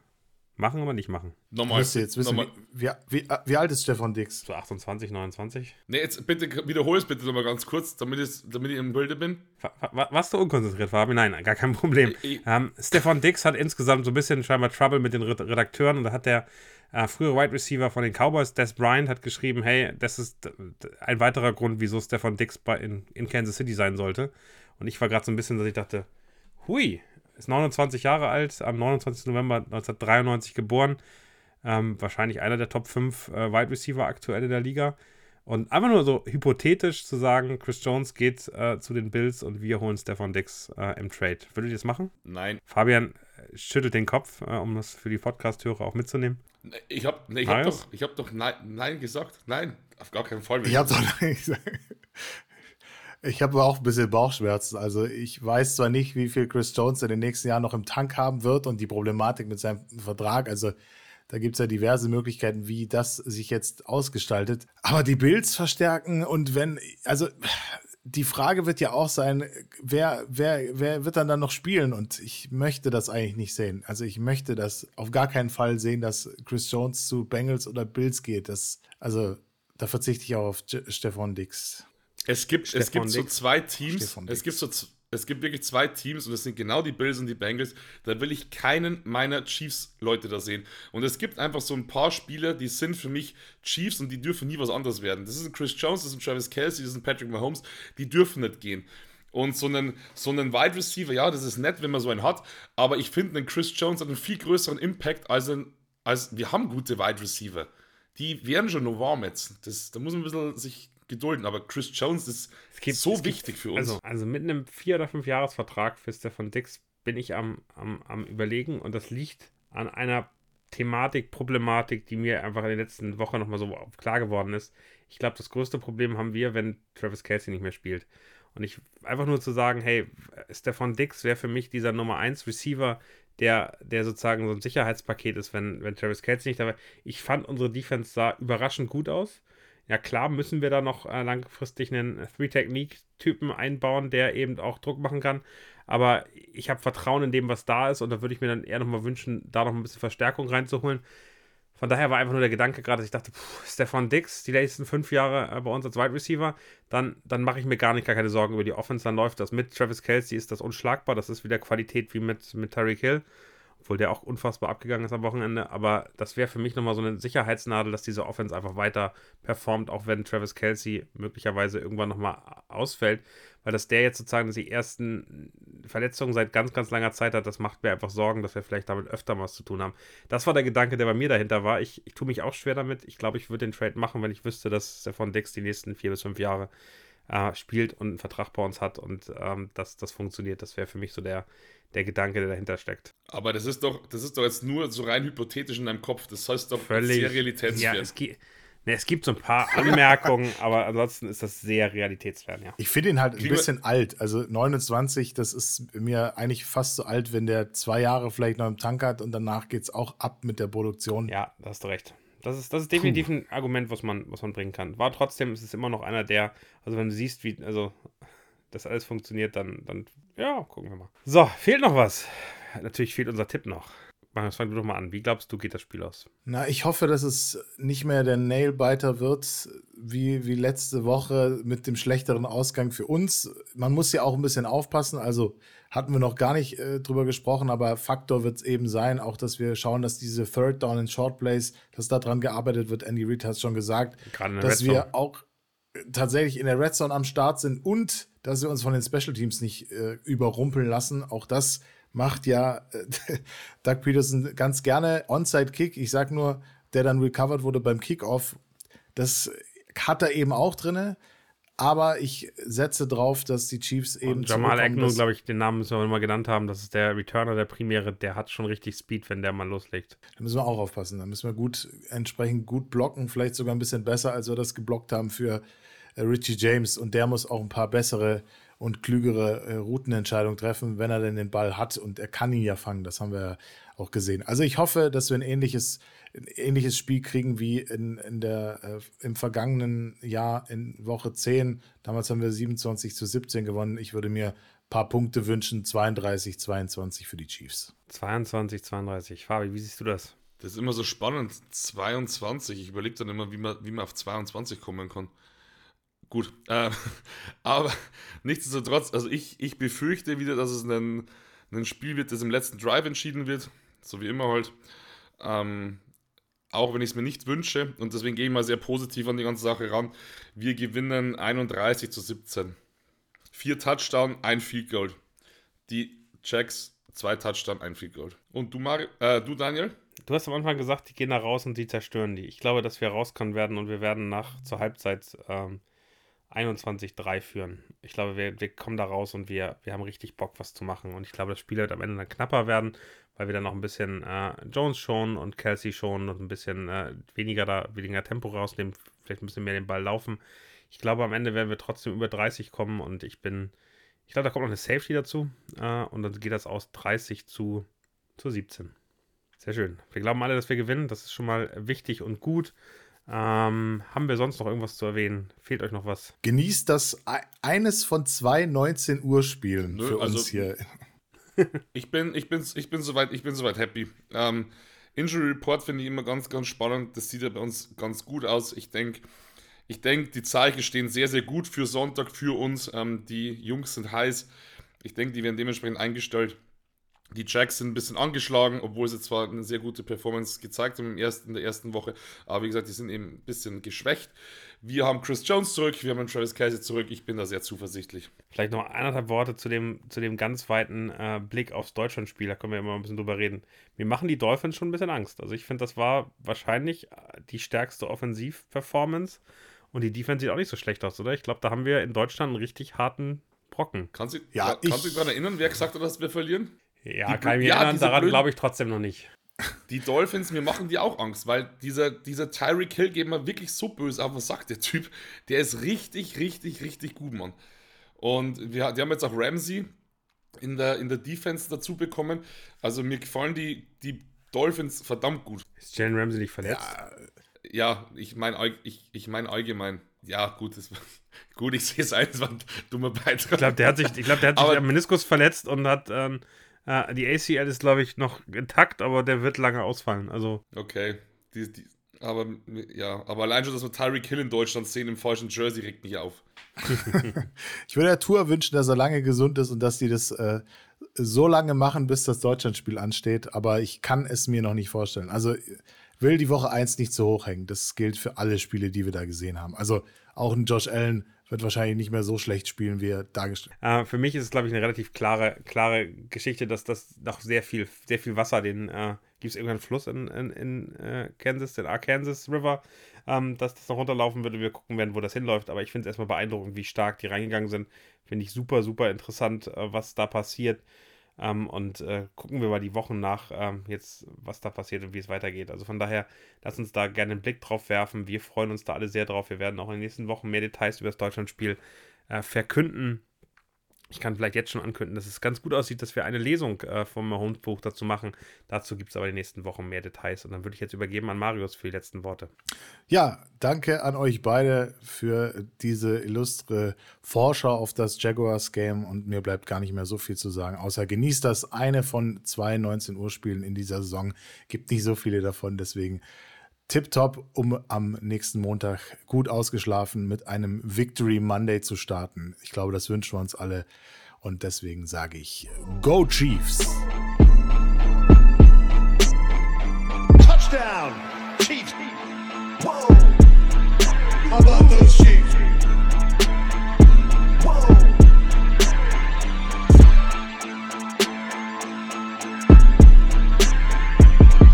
Machen oder nicht machen? Nochmal. Müsst jetzt wissen, nochmal. Wie, wie, wie, alt ist Stefan Dix? So 28, 29. Nee, jetzt bitte wiederhol es bitte nochmal ganz kurz, damit, ich, damit ich im Bilde bin. Warst du unkonzentriert, Fabi? Nein, gar kein Problem. Ähm, Stefan Dix hat insgesamt so ein bisschen scheinbar Trouble mit den Redakteuren und da hat der äh, frühere Wide Receiver von den Cowboys, Des Bryant, hat geschrieben, hey, das ist ein weiterer Grund, wieso Stefan Dix bei in, in Kansas City sein sollte. Und ich war gerade so ein bisschen, dass ich dachte, hui, ist 29 Jahre alt, am 29. November 1993 geboren. Ähm, wahrscheinlich einer der Top 5 äh, Wide Receiver aktuell in der Liga. Und einfach nur so hypothetisch zu sagen, Chris Jones geht äh, zu den Bills und wir holen Stefan Dix äh, im Trade. Würdet ihr das machen? Nein. Fabian schüttelt den Kopf, äh, um das für die Podcast-Hörer auch mitzunehmen. Ich habe nee, hab doch, ich hab doch nein, nein gesagt. Nein, auf gar keinen Fall. Ich habe doch nein gesagt. Ich habe auch ein bisschen Bauchschmerzen. Also ich weiß zwar nicht, wie viel Chris Jones in den nächsten Jahren noch im Tank haben wird und die Problematik mit seinem Vertrag. Also da gibt es ja diverse Möglichkeiten, wie das sich jetzt ausgestaltet. Aber die Bills verstärken und wenn, also die Frage wird ja auch sein, wer, wer, wer wird dann dann noch spielen? Und ich möchte das eigentlich nicht sehen. Also ich möchte das auf gar keinen Fall sehen, dass Chris Jones zu Bengals oder Bills geht. Das, also da verzichte ich auch auf Stefan Dix. Es gibt, es gibt so zwei Teams. Es gibt so es gibt wirklich zwei Teams und das sind genau die Bills und die Bengals. Da will ich keinen meiner Chiefs-Leute da sehen. Und es gibt einfach so ein paar Spieler, die sind für mich Chiefs und die dürfen nie was anderes werden. Das ist ein Chris Jones, das ist ein Travis Kelsey, das ist ein Patrick Mahomes. Die dürfen nicht gehen. Und so einen, so einen Wide Receiver, ja, das ist nett, wenn man so einen hat, aber ich finde, ein Chris Jones hat einen viel größeren Impact als ein, als wir haben gute Wide Receiver. Die werden schon noch warm jetzt. Das, da muss man ein bisschen sich gedulden, aber Chris Jones ist gibt, so wichtig gibt, für uns. Also, also mit einem vier oder fünf Jahresvertrag für Stefan Dix bin ich am, am, am überlegen und das liegt an einer Thematik, Problematik, die mir einfach in den letzten Wochen nochmal so klar geworden ist. Ich glaube, das größte Problem haben wir, wenn Travis Kelsey nicht mehr spielt. Und ich einfach nur zu sagen, hey, Stefan Dix wäre für mich dieser Nummer 1 Receiver, der, der sozusagen so ein Sicherheitspaket ist, wenn, wenn Travis Kelsey nicht dabei Ich fand, unsere Defense sah überraschend gut aus Ja, klar müssen wir da noch äh, langfristig einen Three-Technique-Typen einbauen, der eben auch Druck machen kann. Aber ich habe Vertrauen in dem, was da ist. Und da würde ich mir dann eher nochmal wünschen, da noch ein bisschen Verstärkung reinzuholen. Von daher war einfach nur der Gedanke gerade, dass ich dachte, pff, Stefan Dix, die nächsten fünf Jahre äh, bei uns als Wide Receiver, dann, dann mache ich mir gar nicht gar keine Sorgen über die Offense. Dann läuft das mit Travis Kelsey, ist das unschlagbar. Das ist wieder Qualität wie mit, mit Tyreek Hill obwohl der auch unfassbar abgegangen ist am Wochenende. Aber das wäre für mich nochmal so eine Sicherheitsnadel, dass diese Offense einfach weiter performt, auch wenn Travis Kelsey möglicherweise irgendwann nochmal ausfällt. Weil dass der jetzt sozusagen die ersten Verletzungen seit ganz, ganz langer Zeit hat, das macht mir einfach Sorgen, dass wir vielleicht damit öfter was zu tun haben. Das war der Gedanke, der bei mir dahinter war. Ich, ich tue mich auch schwer damit. Ich glaube, ich würde den Trade machen, wenn ich wüsste, dass Stefan Dix die nächsten vier bis fünf Jahre äh, spielt und einen Vertrag bei uns hat und ähm, dass das funktioniert. Das wäre für mich so der, der Gedanke, der dahinter steckt. Aber das ist doch, das ist doch jetzt nur so rein hypothetisch in deinem Kopf. Das heißt doch Völlig, sehr realitätsfern. Ja, es, gi ne, es gibt so ein paar Anmerkungen, aber ansonsten ist das sehr realitätsfern, ja. Ich finde ihn halt ein bisschen alt. Also 29, das ist mir eigentlich fast so alt, wenn der zwei Jahre vielleicht noch im Tank hat und danach geht es auch ab mit der Produktion. Ja, da hast du recht. Das ist, das ist definitiv Puh. ein Argument, was man, was man bringen kann. War trotzdem, es ist immer noch einer der, also wenn du siehst, wie, also das alles funktioniert, dann, dann, ja, gucken wir mal. So, fehlt noch was. Natürlich fehlt unser Tipp noch. Marius, fang du doch mal an. Wie glaubst du, geht das Spiel aus? Na, ich hoffe, dass es nicht mehr der Nailbiter wird, wie, wie letzte Woche mit dem schlechteren Ausgang für uns. Man muss ja auch ein bisschen aufpassen. Also hatten wir noch gar nicht äh, drüber gesprochen, aber Faktor wird es eben sein, auch dass wir schauen, dass diese Third Down in Short Plays, dass daran gearbeitet wird. Andy Reid hat es schon gesagt, dass wir auch tatsächlich in der Red Zone am Start sind und dass wir uns von den Special Teams nicht äh, überrumpeln lassen. Auch das macht ja äh, Doug Peterson ganz gerne. Onside Kick, ich sag nur, der dann recovered wurde beim Kickoff, das hat er eben auch drin. Aber ich setze drauf, dass die Chiefs eben. Und Jamal Agnew, glaube ich, den Namen müssen wir mal genannt haben. Das ist der Returner, der Primäre. Der hat schon richtig Speed, wenn der mal loslegt. Da müssen wir auch aufpassen. Da müssen wir gut, entsprechend gut blocken. Vielleicht sogar ein bisschen besser, als wir das geblockt haben für äh, Richie James und der muss auch ein paar bessere und klügere äh, Routenentscheidungen treffen, wenn er denn den Ball hat und er kann ihn ja fangen. Das haben wir auch gesehen. Also ich hoffe, dass wir ein ähnliches, ein ähnliches Spiel kriegen wie in, in der, äh, im vergangenen Jahr in Woche 10. Damals haben wir 27 zu 17 gewonnen. Ich würde mir ein paar Punkte wünschen. 32, 22 für die Chiefs. 22, 32. Fabi, wie siehst du das? Das ist immer so spannend. 22. Ich überlege dann immer, wie man, wie man auf 22 kommen kann. Gut, äh, aber nichtsdestotrotz, also ich, ich befürchte wieder, dass es ein, ein Spiel wird, das im letzten Drive entschieden wird, so wie immer halt. Ähm, auch wenn ich es mir nicht wünsche und deswegen gehe ich mal sehr positiv an die ganze Sache ran. Wir gewinnen 31 zu 17. Vier Touchdown, ein Field Goal. Die Jacks, zwei Touchdown, ein Field Goal. Und du, Mar äh, du Daniel? Du hast am Anfang gesagt, die gehen da raus und die zerstören die. Ich glaube, dass wir rauskommen werden und wir werden nach zur Halbzeit ähm, 21-3 führen. Ich glaube, wir, wir kommen da raus und wir, wir haben richtig Bock, was zu machen. Und ich glaube, das Spiel wird am Ende dann knapper werden, weil wir dann noch ein bisschen äh, Jones schonen und Kelsey schonen und ein bisschen äh, weniger, da, weniger Tempo rausnehmen, vielleicht ein bisschen mehr den Ball laufen. Ich glaube, am Ende werden wir trotzdem über 30 kommen und ich bin, ich glaube, da kommt noch eine Safety dazu äh, und dann geht das aus 30 zu, zu 17. Sehr schön. Wir glauben alle, dass wir gewinnen. Das ist schon mal wichtig und gut. Ähm, haben wir sonst noch irgendwas zu erwähnen? Fehlt euch noch was? Genießt das eines von zwei 19 Uhr Spielen Nö, für also, uns hier. ich bin, ich bin, ich bin soweit, ich bin soweit happy. Ähm, Injury Report finde ich immer ganz, ganz spannend. Das sieht ja bei uns ganz gut aus. Ich denke, ich denke, die Zeichen stehen sehr, sehr gut für Sonntag für uns. Ähm, die Jungs sind heiß. Ich denke, die werden dementsprechend eingestellt. Die Jacks sind ein bisschen angeschlagen, obwohl sie zwar eine sehr gute Performance gezeigt haben im ersten, in der ersten Woche, aber wie gesagt, die sind eben ein bisschen geschwächt. Wir haben Chris Jones zurück, wir haben Travis Casey zurück. Ich bin da sehr zuversichtlich. Vielleicht noch eineinhalb Worte zu dem, zu dem ganz weiten äh, Blick aufs Deutschlandspiel. Da können wir immer ein bisschen drüber reden. Mir machen die Dolphins schon ein bisschen Angst. Also ich finde, das war wahrscheinlich äh, die stärkste Offensiv-Performance. Und die Defense sieht auch nicht so schlecht aus, oder? Ich glaube, da haben wir in Deutschland einen richtig harten Brocken. Kannst du ja, kannst dich daran erinnern, wer gesagt hat, dass wir verlieren? Ja, die, kann ich mich ja, erinnern, daran glaube ich trotzdem noch nicht. Die Dolphins, mir machen die auch Angst, weil dieser, dieser Tyreek Hill geht mir wirklich so böse auf, was sagt der Typ? Der ist richtig, richtig, richtig gut, Mann. Und wir, die haben jetzt auch Ramsey in der, in der Defense dazu bekommen. Also mir gefallen die, die Dolphins verdammt gut. Ist Jalen Ramsey nicht verletzt? Ja, ja, ich meine ich, ich mein allgemein. Ja, gut, das, gut, ich sehe es ein, das war ein dummer Beitrag. Ich glaube, der hat sich, ich glaub, der hat sich am Meniskus verletzt und hat ähm, äh, die ACL ist, glaube ich, noch intakt, aber der wird lange ausfallen. Also. Okay. Die, die, aber ja, aber allein schon, dass wir Tyreek Hill in Deutschland sehen im falschen Jersey, regt mich auf. ich würde der Tour wünschen, dass er lange gesund ist und dass die das äh, so lange machen, bis das Deutschlandspiel ansteht. Aber ich kann es mir noch nicht vorstellen. Also will die Woche 1 nicht zu hoch hängen. Das gilt für alle Spiele, die wir da gesehen haben. Also auch ein Josh Allen wird wahrscheinlich nicht mehr so schlecht spielen, wie er dargestellt äh, Für mich ist es, glaube ich, eine relativ klare, klare Geschichte, dass das noch sehr viel, sehr viel Wasser den äh, gibt es irgendeinen Fluss in, in, in äh, Kansas, den Arkansas River, ähm, dass das noch runterlaufen würde. Wir gucken werden, wo das hinläuft. Aber ich finde es erstmal beeindruckend, wie stark die reingegangen sind. Finde ich super, super interessant, äh, was da passiert. Ähm, und äh, gucken wir mal die Wochen nach, ähm, jetzt, was da passiert und wie es weitergeht. Also von daher, lass uns da gerne einen Blick drauf werfen. Wir freuen uns da alle sehr drauf. Wir werden auch in den nächsten Wochen mehr Details über das Deutschlandspiel äh, verkünden. Ich kann vielleicht jetzt schon ankündigen, dass es ganz gut aussieht, dass wir eine Lesung äh, vom Mahomes-Buch dazu machen. Dazu gibt es aber in den nächsten Wochen mehr Details. Und dann würde ich jetzt übergeben an Marius für die letzten Worte. Ja, danke an euch beide für diese illustre Vorschau auf das Jaguars-Game. Und mir bleibt gar nicht mehr so viel zu sagen, außer genießt das eine von zwei 19 Uhr Spielen in dieser Saison. Gibt nicht so viele davon, deswegen tipptopp, um am nächsten Montag gut ausgeschlafen mit einem Victory Monday zu starten. Ich glaube, das wünschen wir uns alle. Und deswegen sage ich Go Chiefs! Touchdown!